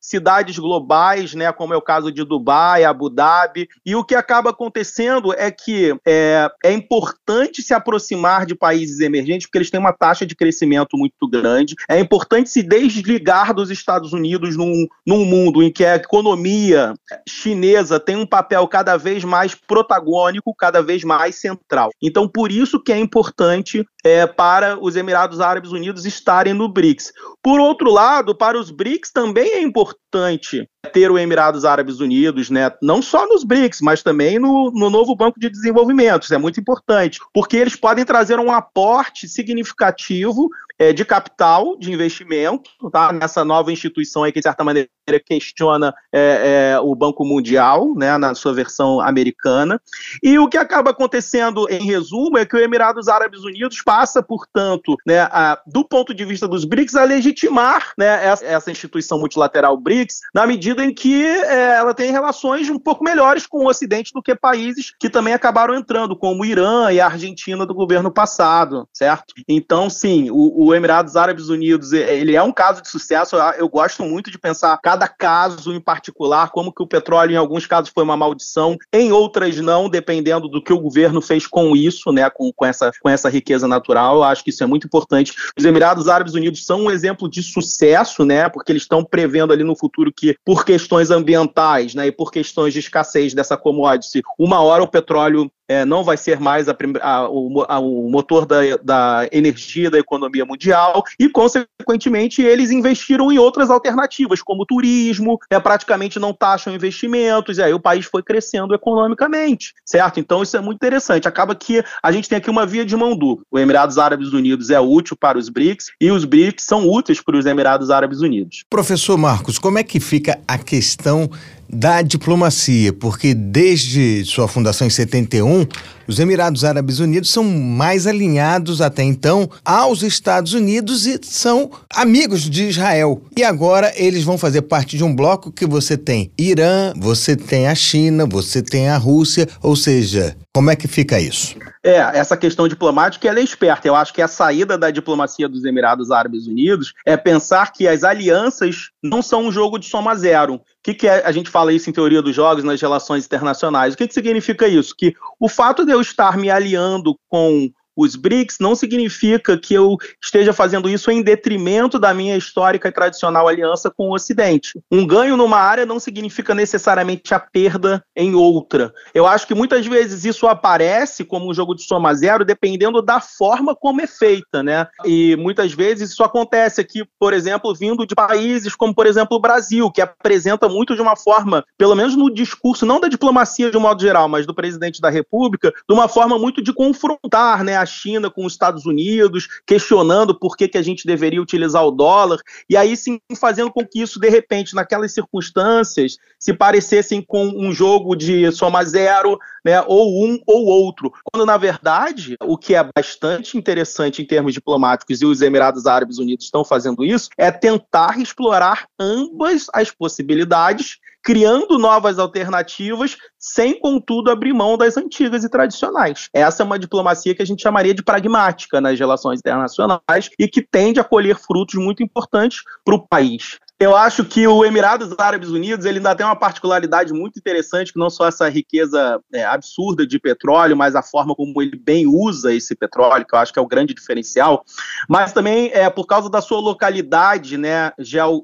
cidades globais, né? Como é o caso de Dubai, Abu Dhabi. E o que acaba acontecendo é que é, é importante se aproximar de países emergentes porque eles têm uma taxa de crescimento muito grande. É importante se desligar dos Estados Unidos num, num mundo em que é economia chinesa tem um papel cada vez mais protagônico, cada vez mais central. Então, por isso que é importante é, para os Emirados Árabes Unidos estarem no BRICS. Por outro lado, para os BRICS também é importante importante ter o Emirados Árabes Unidos, né, não só nos BRICS, mas também no, no novo Banco de Desenvolvimento. Isso é muito importante, porque eles podem trazer um aporte significativo é, de capital, de investimento, tá? nessa nova instituição aí que, de certa maneira, questiona é, é, o Banco Mundial, né, na sua versão americana. E o que acaba acontecendo, em resumo, é que o Emirados Árabes Unidos passa, portanto, né, a, do ponto de vista dos BRICS, a legitimar né, essa, essa instituição multilateral BRICS, na medida em que é, ela tem relações um pouco melhores com o Ocidente do que países que também acabaram entrando, como o Irã e a Argentina do governo passado, certo? Então, sim, o, o Emirados Árabes Unidos, ele é um caso de sucesso. Eu gosto muito de pensar cada caso em particular, como que o petróleo em alguns casos foi uma maldição, em outras não, dependendo do que o governo fez com isso, né, com, com, essa, com essa riqueza natural. Eu acho que isso é muito importante. Os Emirados Árabes Unidos são um exemplo de sucesso, né, porque eles estão prevendo ali no futuro que, por questões ambientais, né, e por questões de escassez dessa commodity, uma hora o petróleo é, não vai ser mais a, a, o, a, o, motor da, da, energia da economia mundial e, consequentemente, eles investiram em outras alternativas, como turismo, é, praticamente não taxam investimentos, e aí o país foi crescendo economicamente, certo? Então isso é muito interessante. Acaba que a gente tem aqui uma via de mão dupla. O Emirados Árabes Unidos é útil para os BRICS e os BRICS são úteis para os Emirados Árabes Unidos. Professor Marcos, como é que fica a questão da diplomacia, porque desde sua fundação em 71, os Emirados Árabes Unidos são mais alinhados até então aos Estados Unidos e são amigos de Israel. E agora eles vão fazer parte de um bloco que você tem Irã, você tem a China, você tem a Rússia, ou seja, como é que fica isso? É, essa questão diplomática ela é esperta. Eu acho que a saída da diplomacia dos Emirados Árabes Unidos é pensar que as alianças não são um jogo de soma zero. O que, que é, a gente fala isso em teoria dos jogos, nas relações internacionais? O que, que significa isso? Que o fato de eu estar me aliando com os BRICS não significa que eu esteja fazendo isso em detrimento da minha histórica e tradicional aliança com o Ocidente. Um ganho numa área não significa necessariamente a perda em outra. Eu acho que muitas vezes isso aparece como um jogo de soma zero, dependendo da forma como é feita, né? E muitas vezes isso acontece aqui, por exemplo, vindo de países como, por exemplo, o Brasil, que apresenta muito de uma forma, pelo menos no discurso, não da diplomacia de um modo geral, mas do presidente da República, de uma forma muito de confrontar, né? China com os Estados Unidos, questionando por que, que a gente deveria utilizar o dólar, e aí sim fazendo com que isso, de repente, naquelas circunstâncias, se parecessem com um jogo de soma zero, né, ou um ou outro. Quando, na verdade, o que é bastante interessante em termos diplomáticos, e os Emirados Árabes Unidos estão fazendo isso, é tentar explorar ambas as possibilidades criando novas alternativas, sem, contudo, abrir mão das antigas e tradicionais. Essa é uma diplomacia que a gente chamaria de pragmática nas relações internacionais e que tende a colher frutos muito importantes para o país. Eu acho que o Emirados Árabes Unidos ele ainda tem uma particularidade muito interessante, que não só essa riqueza é, absurda de petróleo, mas a forma como ele bem usa esse petróleo, que eu acho que é o grande diferencial, mas também é por causa da sua localidade né,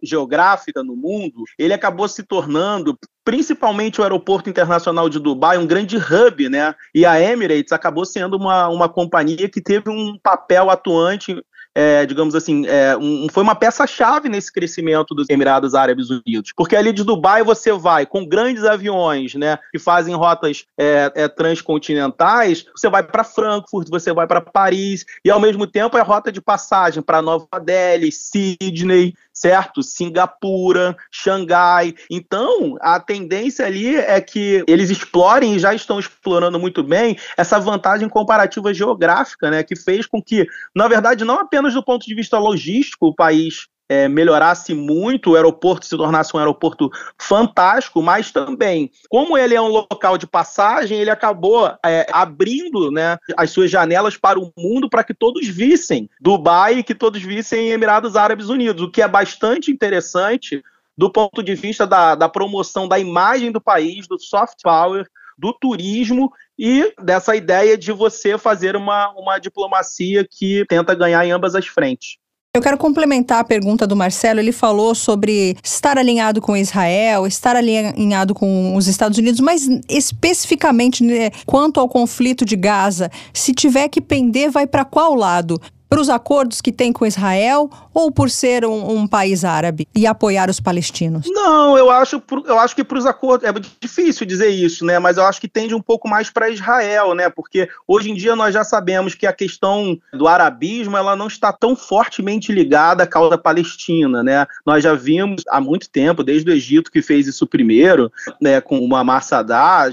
geográfica no mundo, ele acabou se tornando principalmente o aeroporto internacional de Dubai, um grande hub, né? E a Emirates acabou sendo uma, uma companhia que teve um papel atuante é, digamos assim, é, um, foi uma peça-chave nesse crescimento dos Emirados Árabes Unidos. Porque ali de Dubai você vai com grandes aviões, né, que fazem rotas é, é transcontinentais, você vai para Frankfurt, você vai para Paris, e ao mesmo tempo é rota de passagem para Nova Delhi, Sydney, certo? Singapura, Xangai. Então, a tendência ali é que eles explorem e já estão explorando muito bem essa vantagem comparativa geográfica, né, que fez com que, na verdade, não apenas do ponto de vista logístico, o país é, melhorasse muito, o aeroporto se tornasse um aeroporto fantástico, mas também, como ele é um local de passagem, ele acabou é, abrindo né, as suas janelas para o mundo para que todos vissem Dubai e que todos vissem Emirados Árabes Unidos, o que é bastante interessante do ponto de vista da, da promoção da imagem do país, do soft power, do turismo e dessa ideia de você fazer uma, uma diplomacia que tenta ganhar em ambas as frentes. Eu quero complementar a pergunta do Marcelo. Ele falou sobre estar alinhado com Israel, estar alinhado com os Estados Unidos, mas especificamente né, quanto ao conflito de Gaza, se tiver que pender, vai para qual lado? Para os acordos que tem com Israel ou por ser um, um, país árabe e apoiar os palestinos? Não, eu acho, eu acho que para os acordos é difícil dizer isso, né? Mas eu acho que tende um pouco mais para Israel, né? Porque hoje em dia nós já sabemos que a questão do arabismo ela não está tão fortemente ligada à causa palestina, né? Nós já vimos há muito tempo, desde o Egito que fez isso primeiro, né? Com uma Massadá,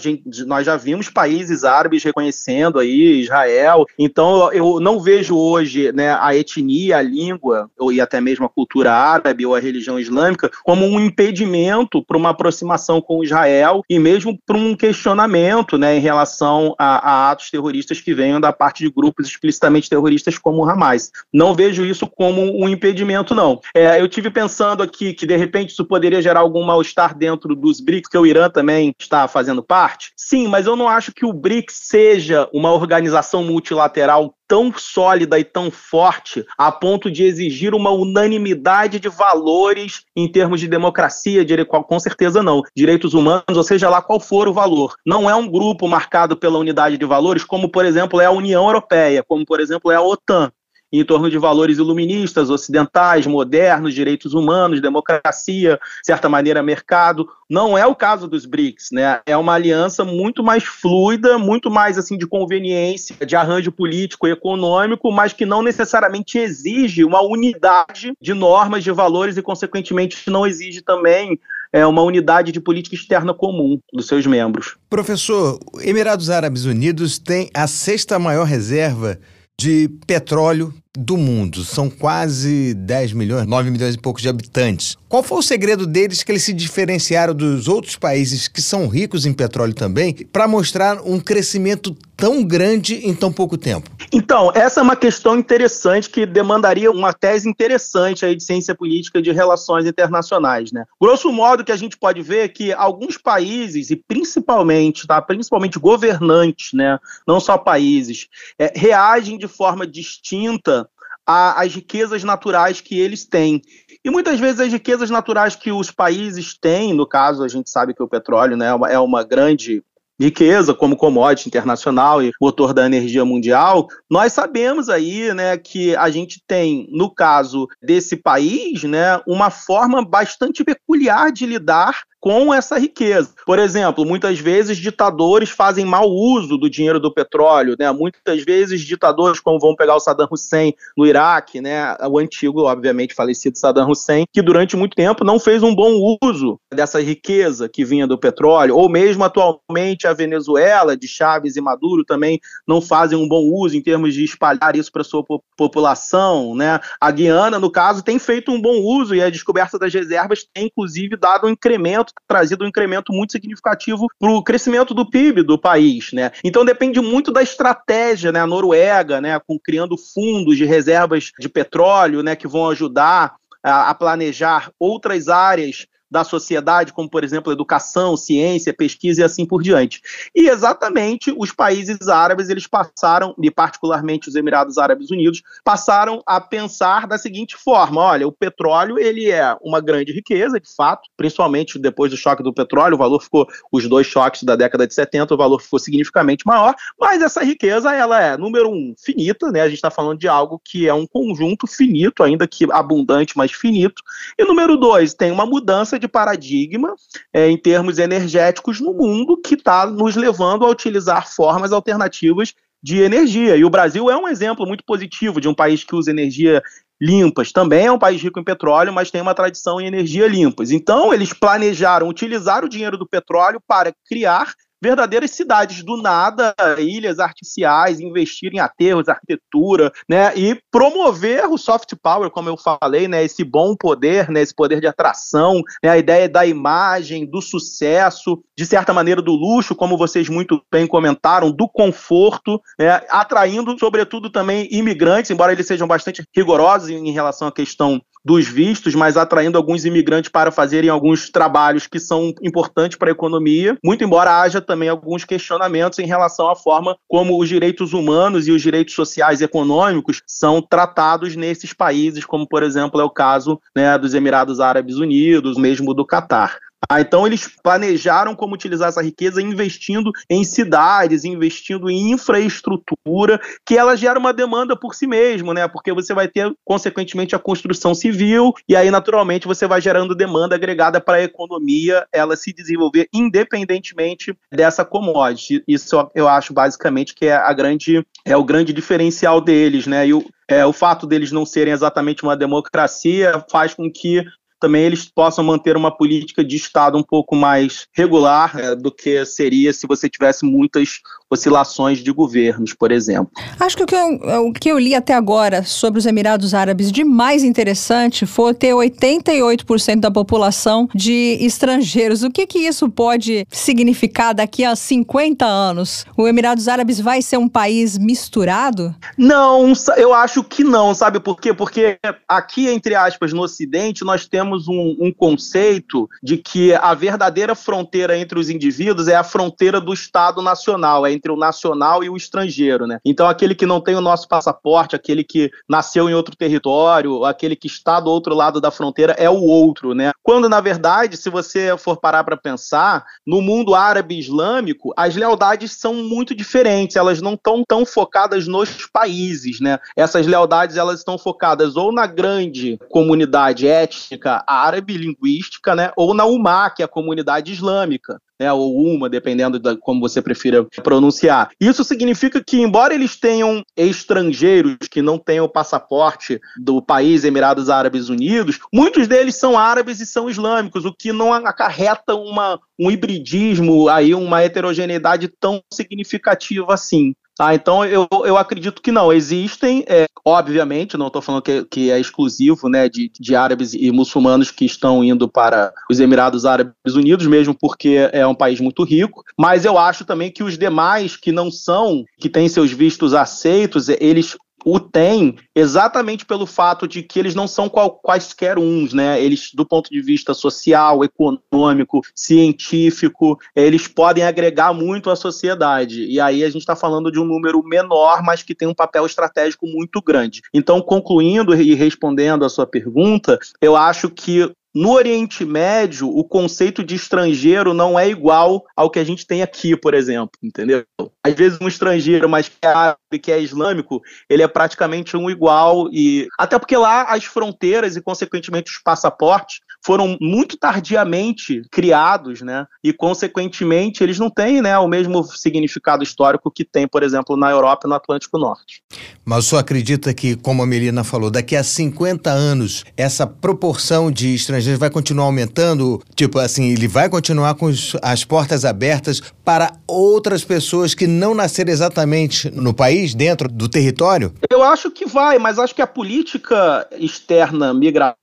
nós já vimos países árabes reconhecendo aí Israel. Então eu não vejo hoje né, a etnia, a língua, ou, e até mesmo a cultura árabe ou a religião islâmica, como um impedimento para uma aproximação com Israel e mesmo para um questionamento né, em relação a, a, atos terroristas que venham da parte de grupos explicitamente terroristas como o Hamas. Não vejo isso como um impedimento, não. É, eu tive pensando aqui que, de repente, isso poderia gerar algum mal-estar dentro dos BRICS, que o Irã também está fazendo parte. Sim, mas eu não acho que o BRICS seja uma organização multilateral tão sólida e tão forte a ponto de exigir uma unanimidade de valores em termos de democracia, de, com certeza não, direitos humanos, ou seja lá qual for o valor. Não é um grupo marcado pela unidade de valores, como por exemplo é a União Europeia, como por exemplo é a OTAN em torno de valores iluministas, ocidentais, modernos, direitos humanos, democracia, de certa maneira, mercado. Não é o caso dos BRICS, né? É uma aliança muito mais fluida, muito mais assim de conveniência, de arranjo político e econômico, mas que não necessariamente exige uma unidade de normas, de valores e, consequentemente, não exige também é, uma unidade de política externa comum dos seus membros. Professor, Emirados Árabes Unidos tem a sexta maior reserva de petróleo do mundo. São quase 10 milhões, 9 milhões e poucos de habitantes. Qual foi o segredo deles que eles se diferenciaram dos outros países que são ricos em petróleo também, para mostrar um crescimento tão grande em tão pouco tempo? Então, essa é uma questão interessante que demandaria uma tese interessante aí de ciência política de relações internacionais, né? Grosso modo, que a gente pode ver é que alguns países, e principalmente, tá, principalmente governantes, né, não só países, é, reagem de forma distinta às riquezas naturais que eles têm. E muitas vezes as riquezas naturais que os países têm, no caso, a gente sabe que o petróleo né, é, uma, é uma grande riqueza como commodity internacional e motor da energia mundial, nós sabemos aí, né, que a gente tem, no caso desse país, né, uma forma bastante peculiar de lidar com essa riqueza. Por exemplo, muitas vezes ditadores fazem mau uso do dinheiro do petróleo, né? Muitas vezes ditadores, como vão pegar o Saddam Hussein no Iraque, né? O antigo, obviamente, falecido Saddam Hussein, que durante muito tempo não fez um bom uso dessa riqueza que vinha do petróleo, ou mesmo atualmente a Venezuela, de Chávez e Maduro, também não fazem um bom uso em termos de espalhar isso para sua população, né? A Guiana, no caso, tem feito um bom uso e a descoberta das reservas tem, inclusive, dado um incremento trazido um incremento muito significativo para o crescimento do PIB do país, né? Então depende muito da estratégia, né? A Noruega, né? Com criando fundos de reservas de petróleo, né? Que vão ajudar a, a planejar outras áreas da sociedade, como por exemplo educação, ciência, pesquisa e assim por diante. E exatamente os países árabes eles passaram, e particularmente os Emirados Árabes Unidos, passaram a pensar da seguinte forma: olha, o petróleo ele é uma grande riqueza, de fato, principalmente depois do choque do petróleo, o valor ficou os dois choques da década de 70, o valor ficou significativamente maior, mas essa riqueza ela é número um finita, né? A gente está falando de algo que é um conjunto finito, ainda que abundante, mas finito. E número dois tem uma mudança de paradigma é, em termos energéticos no mundo que está nos levando a utilizar formas alternativas de energia. E o Brasil é um exemplo muito positivo de um país que usa energia limpas. Também é um país rico em petróleo, mas tem uma tradição em energia limpas. Então, eles planejaram utilizar o dinheiro do petróleo para criar verdadeiras cidades do nada, ilhas artificiais, investir em aterros, arquitetura, né, e promover o soft power, como eu falei, né, esse bom poder, né, esse poder de atração, né, a ideia da imagem, do sucesso, de certa maneira do luxo, como vocês muito bem comentaram, do conforto, né, atraindo, sobretudo, também imigrantes, embora eles sejam bastante rigorosos em relação à questão dos vistos, mas atraindo alguns imigrantes para fazerem alguns trabalhos que são importantes para a economia, muito embora haja também alguns questionamentos em relação à forma como os direitos humanos e os direitos sociais e econômicos são tratados nesses países, como por exemplo é o caso né, dos Emirados Árabes Unidos, mesmo do Catar. Ah, então eles planejaram como utilizar essa riqueza investindo em cidades, investindo em infraestrutura, que ela gera uma demanda por si mesmo, né? Porque você vai ter, consequentemente, a construção civil, e aí, naturalmente, você vai gerando demanda agregada para a economia ela se desenvolver independentemente dessa commodity. Isso eu acho basicamente que é a grande é o grande diferencial deles, né? E o, é, o fato deles não serem exatamente uma democracia faz com que também eles possam manter uma política de Estado um pouco mais regular é, do que seria se você tivesse muitas oscilações de governos, por exemplo. Acho que o que, eu, o que eu li até agora sobre os Emirados Árabes de mais interessante foi ter 88% da população de estrangeiros. O que, que isso pode significar daqui a 50 anos? O Emirados Árabes vai ser um país misturado? Não, eu acho que não, sabe por quê? Porque aqui, entre aspas, no Ocidente, nós temos um, um conceito de que a verdadeira fronteira entre os indivíduos é a fronteira do Estado Nacional, é entre o nacional e o estrangeiro, né? Então aquele que não tem o nosso passaporte, aquele que nasceu em outro território, aquele que está do outro lado da fronteira é o outro, né? Quando na verdade, se você for parar para pensar, no mundo árabe islâmico, as lealdades são muito diferentes, elas não estão tão focadas nos países, né? Essas lealdades elas estão focadas ou na grande comunidade étnica árabe linguística, né, ou na UMA, que é a comunidade islâmica né, ou uma, dependendo de como você prefira pronunciar. Isso significa que, embora eles tenham estrangeiros que não tenham o passaporte do país Emirados Árabes Unidos, muitos deles são árabes e são islâmicos, o que não acarreta uma, um hibridismo, aí uma heterogeneidade tão significativa assim. Tá, então eu, eu acredito que não. Existem, é, obviamente, não estou falando que, que, é exclusivo né, de, de árabes e muçulmanos que estão indo para os Emirados Árabes Unidos, mesmo porque é um país muito rico, mas eu acho também que os demais que não são, que têm seus vistos aceitos, eles o tem exatamente pelo fato de que eles não são qual, quaisquer uns, né? Eles, do ponto de vista social, econômico, científico, eles podem agregar muito à sociedade. E aí a gente está falando de um número menor, mas que tem um papel estratégico muito grande. Então, concluindo e respondendo a sua pergunta, eu acho que no Oriente Médio, o conceito de estrangeiro não é igual ao que a gente tem aqui, por exemplo, entendeu? Às vezes um estrangeiro, mas que é árabe, que é islâmico, ele é praticamente um igual e até porque lá as fronteiras e consequentemente os passaportes foram muito tardiamente criados, né? E consequentemente eles não têm, né, o mesmo significado histórico que tem, por exemplo, na Europa e no Atlântico Norte. Mas só acredita que, como a Melina falou, daqui a 50 anos essa proporção de estrangeiros vai continuar aumentando? Tipo assim, ele vai continuar com as portas abertas para outras pessoas que não nasceram exatamente no país, dentro do território? Eu acho que vai, mas acho que a política externa migratória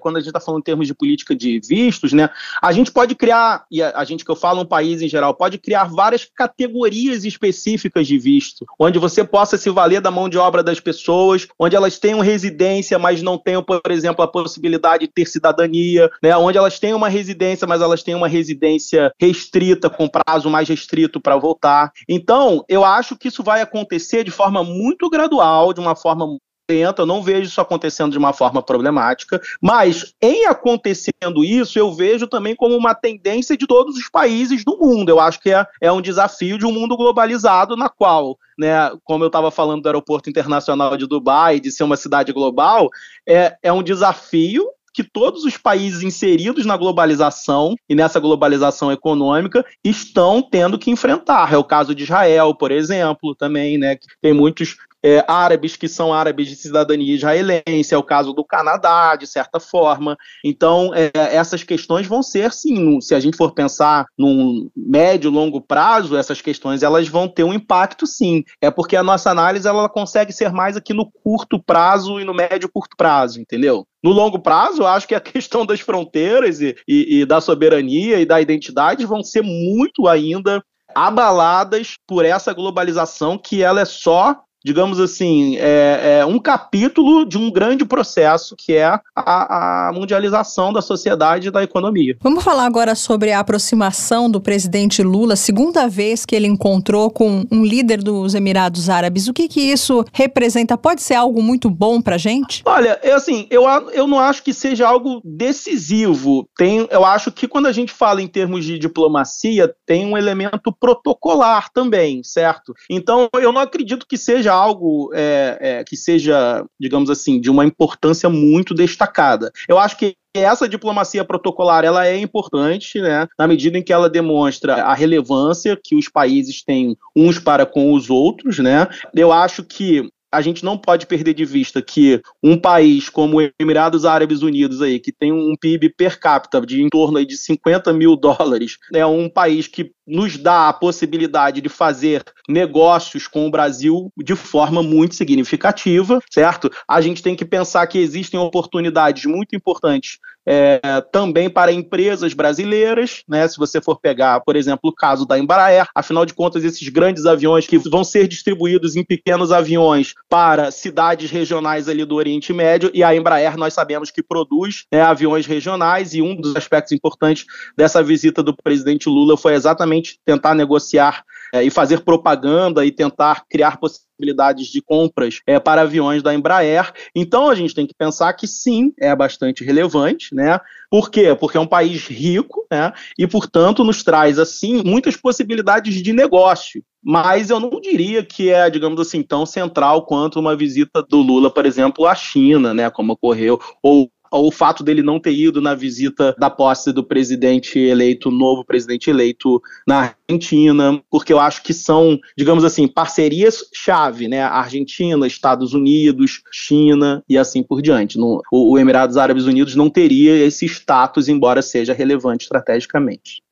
quando a gente está falando em termos de política de vistos, né, a gente pode criar, e a, a, gente que eu falo um país em geral, pode criar várias categorias específicas de visto, onde você possa se valer da mão de obra das pessoas, onde elas tenham residência, mas não tenham, por exemplo, a possibilidade de ter cidadania, né, onde elas tenham uma residência, mas elas têm uma residência restrita, com prazo mais restrito para voltar. Então, eu acho que isso vai acontecer de forma muito gradual, de uma forma eu não vejo isso acontecendo de uma forma problemática, mas em acontecendo isso, eu vejo também como uma tendência de todos os países do mundo. Eu acho que é, é um desafio de um mundo globalizado, na qual, né, como eu estava falando do Aeroporto Internacional de Dubai, de ser uma cidade global, é, é um desafio que todos os países inseridos na globalização e nessa globalização econômica estão tendo que enfrentar. É o caso de Israel, por exemplo, também, né? Que tem muitos é, árabes que são árabes de cidadania israelense, é o caso do Canadá, de certa forma. Então, é, essas questões vão ser, sim, se a gente for pensar num médio, longo prazo, essas questões elas vão ter um impacto, sim. É porque a nossa análise ela consegue ser mais aqui no curto prazo e no médio curto prazo, entendeu? No longo prazo, eu acho que a questão das fronteiras e, e, e da soberania e da identidade vão ser muito ainda abaladas por essa globalização que ela é só digamos assim, é, é, um capítulo de um grande processo que é a, a, mundialização da sociedade e da economia. Vamos falar agora sobre a aproximação do presidente Lula, segunda vez que ele encontrou com um líder dos Emirados Árabes. O que que isso representa? Pode ser algo muito bom para gente? Olha, é assim, eu, eu não acho que seja algo decisivo. Tem, eu acho que quando a gente fala em termos de diplomacia, tem um elemento protocolar também, certo? Então, eu não acredito que seja algo é, é, que seja, digamos assim, de uma importância muito destacada. Eu acho que essa diplomacia protocolar ela é importante, né, na medida em que ela demonstra a relevância que os países têm uns para com os outros, né. Eu acho que a gente não pode perder de vista que um país como os Emirados Árabes Unidos aí, que tem um PIB per capita de em torno aí de 50 mil dólares, é um país que nos dá a possibilidade de fazer negócios com o Brasil de forma muito significativa, certo? A gente tem que pensar que existem oportunidades muito importantes é, também para empresas brasileiras, né? Se você for pegar, por exemplo, o caso da Embraer, afinal de contas, esses grandes aviões que vão ser distribuídos em pequenos aviões para cidades regionais ali do Oriente Médio, e a Embraer nós sabemos que produz né, aviões regionais, e um dos aspectos importantes dessa visita do presidente Lula foi exatamente tentar negociar é, e fazer propaganda e tentar criar possibilidades de compras é, para aviões da Embraer. Então a gente tem que pensar que sim, é bastante relevante, né? Por quê? Porque é um país rico, né? E, portanto, nos traz, assim, muitas possibilidades de negócio. Mas eu não diria que é, digamos assim, tão central quanto uma visita do Lula, por exemplo, à China, né? Como ocorreu, ou o fato dele não ter ido na visita da posse do presidente eleito, novo presidente eleito na Argentina, porque eu acho que são, digamos assim, parcerias-chave, né? Argentina, Estados Unidos, China e assim por diante. No, o, o Emirados Árabes Unidos não teria esse status, embora seja relevante estrategicamente.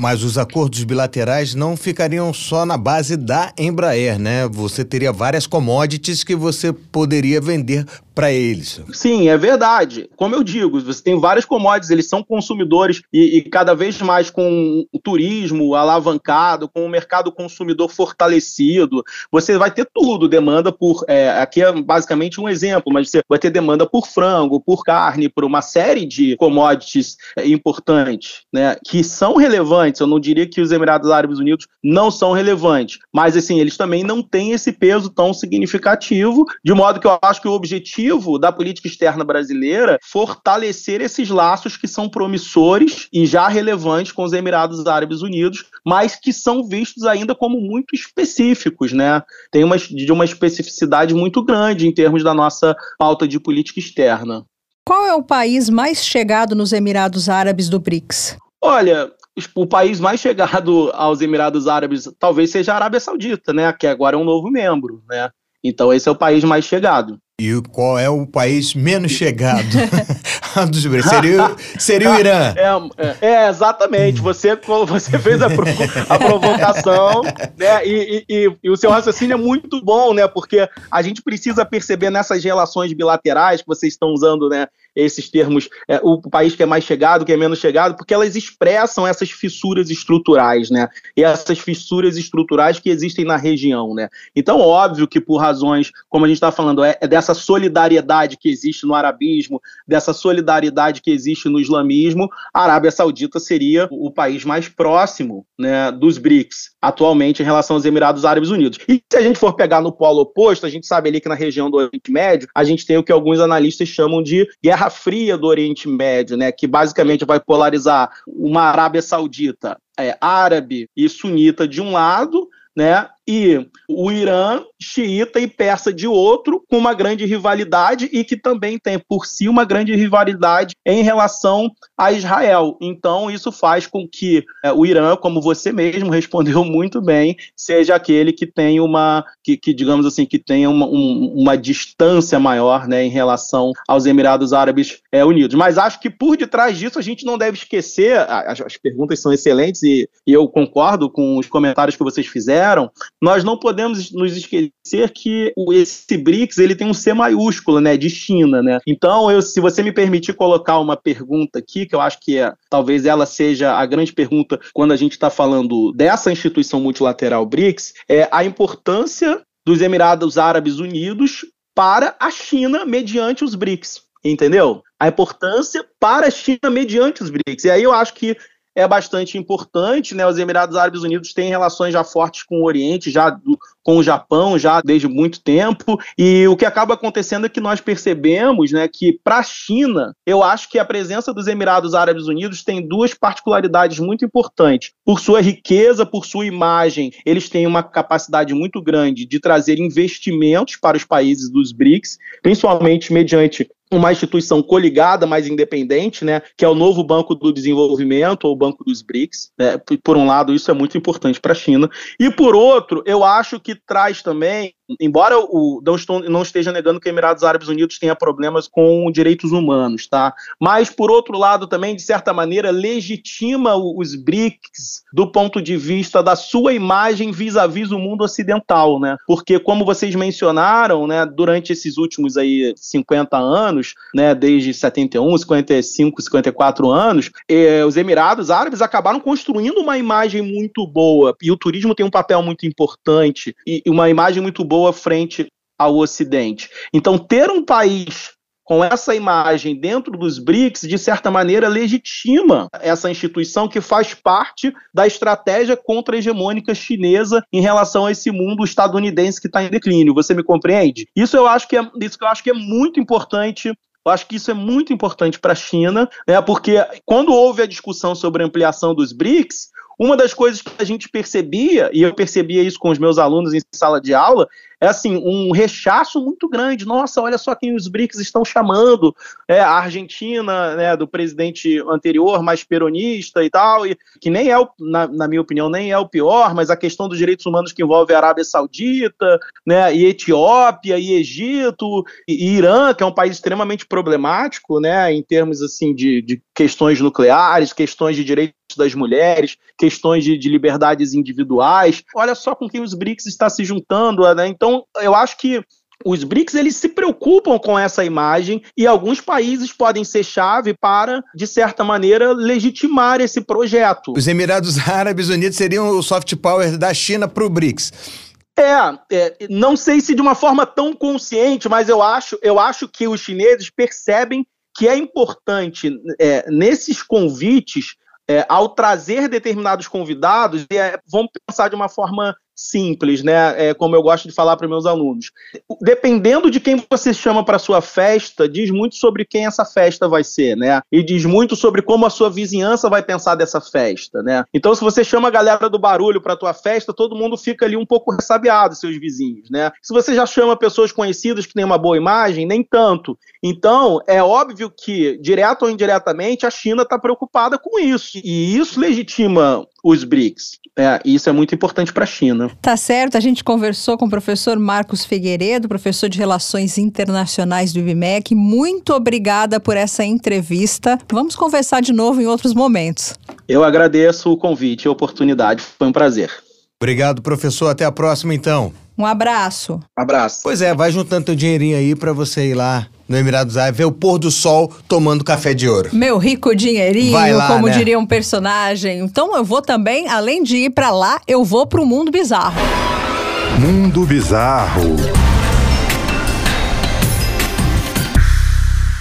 Mas os acordos bilaterais não ficariam só na base da Embraer, né? Você teria várias commodities que você poderia vender para eles. Sim, é verdade. Como eu digo, você tem várias commodities, eles são consumidores e, e cada vez mais com o turismo alavancado, com o mercado consumidor fortalecido, você vai ter tudo, demanda por, é, aqui é basicamente um exemplo, mas você vai ter demanda por frango, por carne, por uma série de commodities é, importantes, né, que são relevantes, eu não diria que os Emirados Árabes Unidos não são relevantes, mas assim, eles também não têm esse peso tão significativo, de modo que eu acho que o objetivo objetivo da política externa brasileira fortalecer esses laços que são promissores e já relevantes com os Emirados Árabes Unidos, mas que são vistos ainda como muito específicos, né? Tem uma, de uma especificidade muito grande em termos da nossa pauta de política externa. Qual é o país mais chegado nos Emirados Árabes do BRICS? Olha, o país mais chegado aos Emirados Árabes talvez seja a Arábia Saudita, né? Que agora é um novo membro, né? Então esse é o país mais chegado. E qual é o país menos chegado dos seria, seria o Irã. É, é, é, exatamente. Você, você fez a, a provocação, né? E, e, e, o seu raciocínio é muito bom, né? Porque a gente precisa perceber nessas relações bilaterais que vocês estão usando, né? Esses termos, é, o país que é mais chegado, que é menos chegado, porque elas expressam essas fissuras estruturais, né? E essas fissuras estruturais que existem na região, né? Então, óbvio que por razões, como a gente está falando, é, é dessa solidariedade que existe no arabismo, dessa solidariedade que existe no islamismo, a Arábia Saudita seria o país mais próximo né, dos BRICS, atualmente em relação aos Emirados Árabes Unidos. E se a gente for pegar no polo oposto, a gente sabe ali que na região do Oriente Médio, a gente tem o que alguns analistas chamam de Guerra Fria do Oriente Médio, né, que basicamente vai polarizar uma Arábia Saudita é, árabe e sunita de um lado, né, e o Irã, xiita e persa de outro, com uma grande rivalidade e que também tem por si uma grande rivalidade em relação a Israel. Então, isso faz com que é, o Irã, como você mesmo respondeu muito bem, seja aquele que tem uma, que, que digamos assim, que tenha uma, um, uma distância maior né, em relação aos Emirados Árabes é, Unidos. Mas acho que por detrás disso a gente não deve esquecer, as, as perguntas são excelentes e, e eu concordo com os comentários que vocês fizeram, nós não podemos nos esquecer que esse BRICS ele tem um C maiúsculo, né, de China, né? Então, eu, se você me permitir colocar uma pergunta aqui, que eu acho que é, talvez ela seja a grande pergunta quando a gente está falando dessa instituição multilateral BRICS, é a importância dos Emirados Árabes Unidos para a China mediante os BRICS, entendeu? A importância para a China mediante os BRICS. E aí eu acho que é bastante importante, né? Os Emirados Árabes Unidos têm relações já fortes com o Oriente, já do, com o Japão, já desde muito tempo. E o que acaba acontecendo é que nós percebemos, né, que para a China, eu acho que a presença dos Emirados Árabes Unidos tem duas particularidades muito importantes. Por sua riqueza, por sua imagem, eles têm uma capacidade muito grande de trazer investimentos para os países dos BRICS, principalmente mediante uma instituição coligada, mais independente, né, que é o novo Banco do Desenvolvimento, ou Banco dos BRICS. Né, por um lado, isso é muito importante para a China. E por outro, eu acho que traz também embora o não, estou, não esteja negando que Emirados Árabes Unidos tenha problemas com direitos humanos, tá? Mas, por outro lado, também, de certa maneira, legitima os BRICS do ponto de vista da sua imagem vis-à-vis -vis o mundo ocidental, né? Porque, como vocês mencionaram, né, durante esses últimos aí 50 anos, né, desde 71, 55, 54 anos, eh, os Emirados Árabes acabaram construindo uma imagem muito boa e o turismo tem um papel muito importante e uma imagem muito boa boa frente ao Ocidente. Então, ter um país com essa imagem dentro dos BRICS, de certa maneira, legitima essa instituição que faz parte da estratégia contra-hegemônica chinesa em relação a esse mundo estadunidense que está em declínio. Você me compreende? Isso eu acho que é, isso eu acho que é muito importante eu acho que isso é muito importante para a China, né, porque quando houve a discussão sobre a ampliação dos BRICS, uma das coisas que a gente percebia, e eu percebia isso com os meus alunos em sala de aula, é assim, um rechaço muito grande. Nossa, olha só quem os BRICS estão chamando. É, a Argentina, né, do presidente anterior, mais peronista e tal, e, que nem é, o, na, na, minha opinião, nem é o pior, mas a questão dos direitos humanos que envolve a Arábia Saudita, né, e Etiópia, e Egito, e, e Irã, que é um país extremamente problemático, né, em termos assim de, de questões nucleares, questões de direitos das mulheres, questões de, de, liberdades individuais. Olha só com quem os BRICS está se juntando, né? Então, eu acho que os BRICS eles se preocupam com essa imagem e alguns países podem ser chave para, de certa maneira, legitimar esse projeto. Os Emirados Árabes Unidos seriam o soft power da China para o BRICS. É, é, não sei se de uma forma tão consciente, mas eu acho, eu acho que os chineses percebem que é importante é, nesses convites, é, ao trazer determinados convidados, é, vamos pensar de uma forma simples, né? É, como eu gosto de falar para meus alunos. Dependendo de quem você chama para sua festa, diz muito sobre quem essa festa vai ser, né? E diz muito sobre como a sua vizinhança vai pensar dessa festa, né? Então, se você chama a galera do barulho para tua festa, todo mundo fica ali um pouco ressabiado, seus vizinhos, né? Se você já chama pessoas conhecidas que têm uma boa imagem, nem tanto. Então, é óbvio que, direto ou indiretamente, a China está preocupada com isso. E isso legitima os BRICS. É, isso é muito importante para a China. Tá certo, a gente conversou com o professor Marcos Figueiredo, professor de Relações Internacionais do IBMEC. Muito obrigada por essa entrevista. Vamos conversar de novo em outros momentos. Eu agradeço o convite e a oportunidade. Foi um prazer. Obrigado, professor. Até a próxima, então. Um abraço. Abraço. Pois é, vai juntando teu dinheirinho aí para você ir lá no Emirados Árabes, ver o pôr do sol tomando café de ouro. Meu rico dinheirinho, lá, como né? diria um personagem. Então eu vou também, além de ir para lá, eu vou pro mundo bizarro. Mundo bizarro.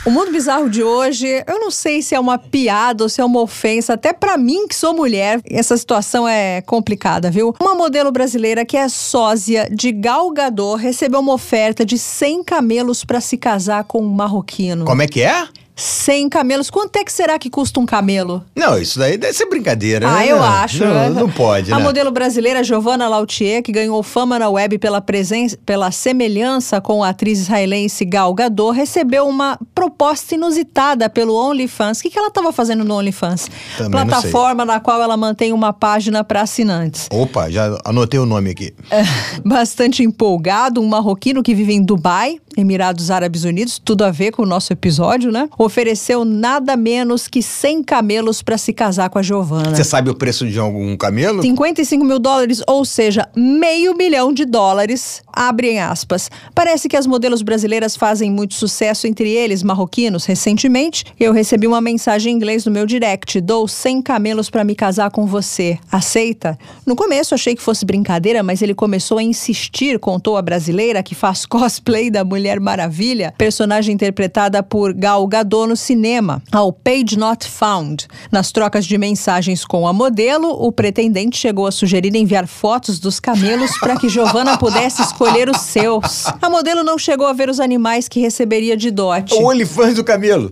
O mundo bizarro de hoje, eu não sei se é uma piada ou se é uma ofensa, até para mim que sou mulher, essa situação é complicada, viu? Uma modelo brasileira que é sósia de Galgador recebeu uma oferta de 100 camelos para se casar com um marroquino. Como é que é? 100 camelos. Quanto é que será que custa um camelo? Não, isso daí deve ser brincadeira, ah, né? Ah, eu acho. Não, né? não pode, A né? modelo brasileira Giovanna Lautier, que ganhou fama na web pela presença, pela semelhança com a atriz israelense Gal Gadot, recebeu uma proposta inusitada pelo OnlyFans. O que, que ela estava fazendo no OnlyFans? Também Plataforma na qual ela mantém uma página para assinantes. Opa, já anotei o nome aqui. É, bastante empolgado, um marroquino que vive em Dubai, Emirados Árabes Unidos, tudo a ver com o nosso episódio, né? Ofereceu nada menos que 100 camelos para se casar com a Giovana. Você sabe o preço de algum camelo? 55 mil dólares, ou seja, meio milhão de dólares, abrem aspas. Parece que as modelos brasileiras fazem muito sucesso entre eles, marroquinos. Recentemente, eu recebi uma mensagem em inglês no meu direct: dou 100 camelos para me casar com você. Aceita? No começo achei que fosse brincadeira, mas ele começou a insistir, contou a brasileira que faz cosplay da Mulher Maravilha, personagem interpretada por Gal Gadot no cinema, ao Page Not Found. Nas trocas de mensagens com a modelo, o pretendente chegou a sugerir enviar fotos dos camelos para que Giovanna pudesse escolher os seus. A modelo não chegou a ver os animais que receberia de dote. O olifante do camelo.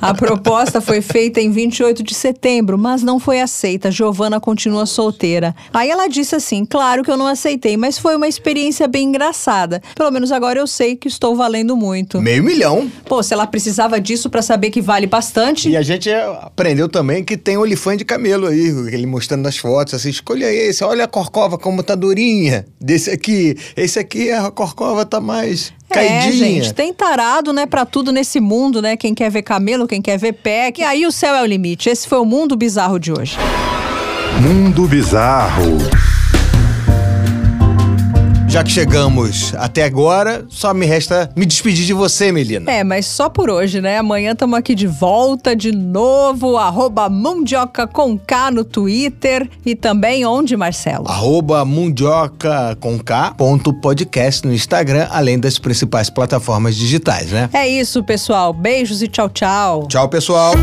A proposta foi feita em 28 de setembro, mas não foi aceita. Giovana continua solteira. Aí ela disse assim: Claro que eu não aceitei, mas foi uma experiência bem engraçada. Pelo menos agora eu sei que estou valendo muito. Meio milhão. Pô, se ela precisava disso para saber que vale bastante. E a gente aprendeu também que tem olifante de camelo aí, ele mostrando nas fotos, assim, escolha esse, olha a corcova como tá durinha. Desse aqui, esse aqui a corcova tá mais Caidinha. É, gente, tem tarado, né, pra tudo nesse mundo, né? Quem quer ver camelo, quem quer ver pé. E aí o céu é o limite. Esse foi o Mundo Bizarro de hoje. Mundo Bizarro. Já que chegamos até agora, só me resta me despedir de você, Melina. É, mas só por hoje, né? Amanhã estamos aqui de volta de novo, arroba Mundioca com K no Twitter e também onde, Marcelo? Arroba Mundioca com K ponto podcast no Instagram, além das principais plataformas digitais, né? É isso, pessoal. Beijos e tchau, tchau. Tchau, pessoal.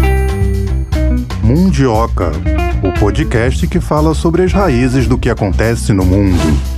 Mundioca, o podcast que fala sobre as raízes do que acontece no mundo.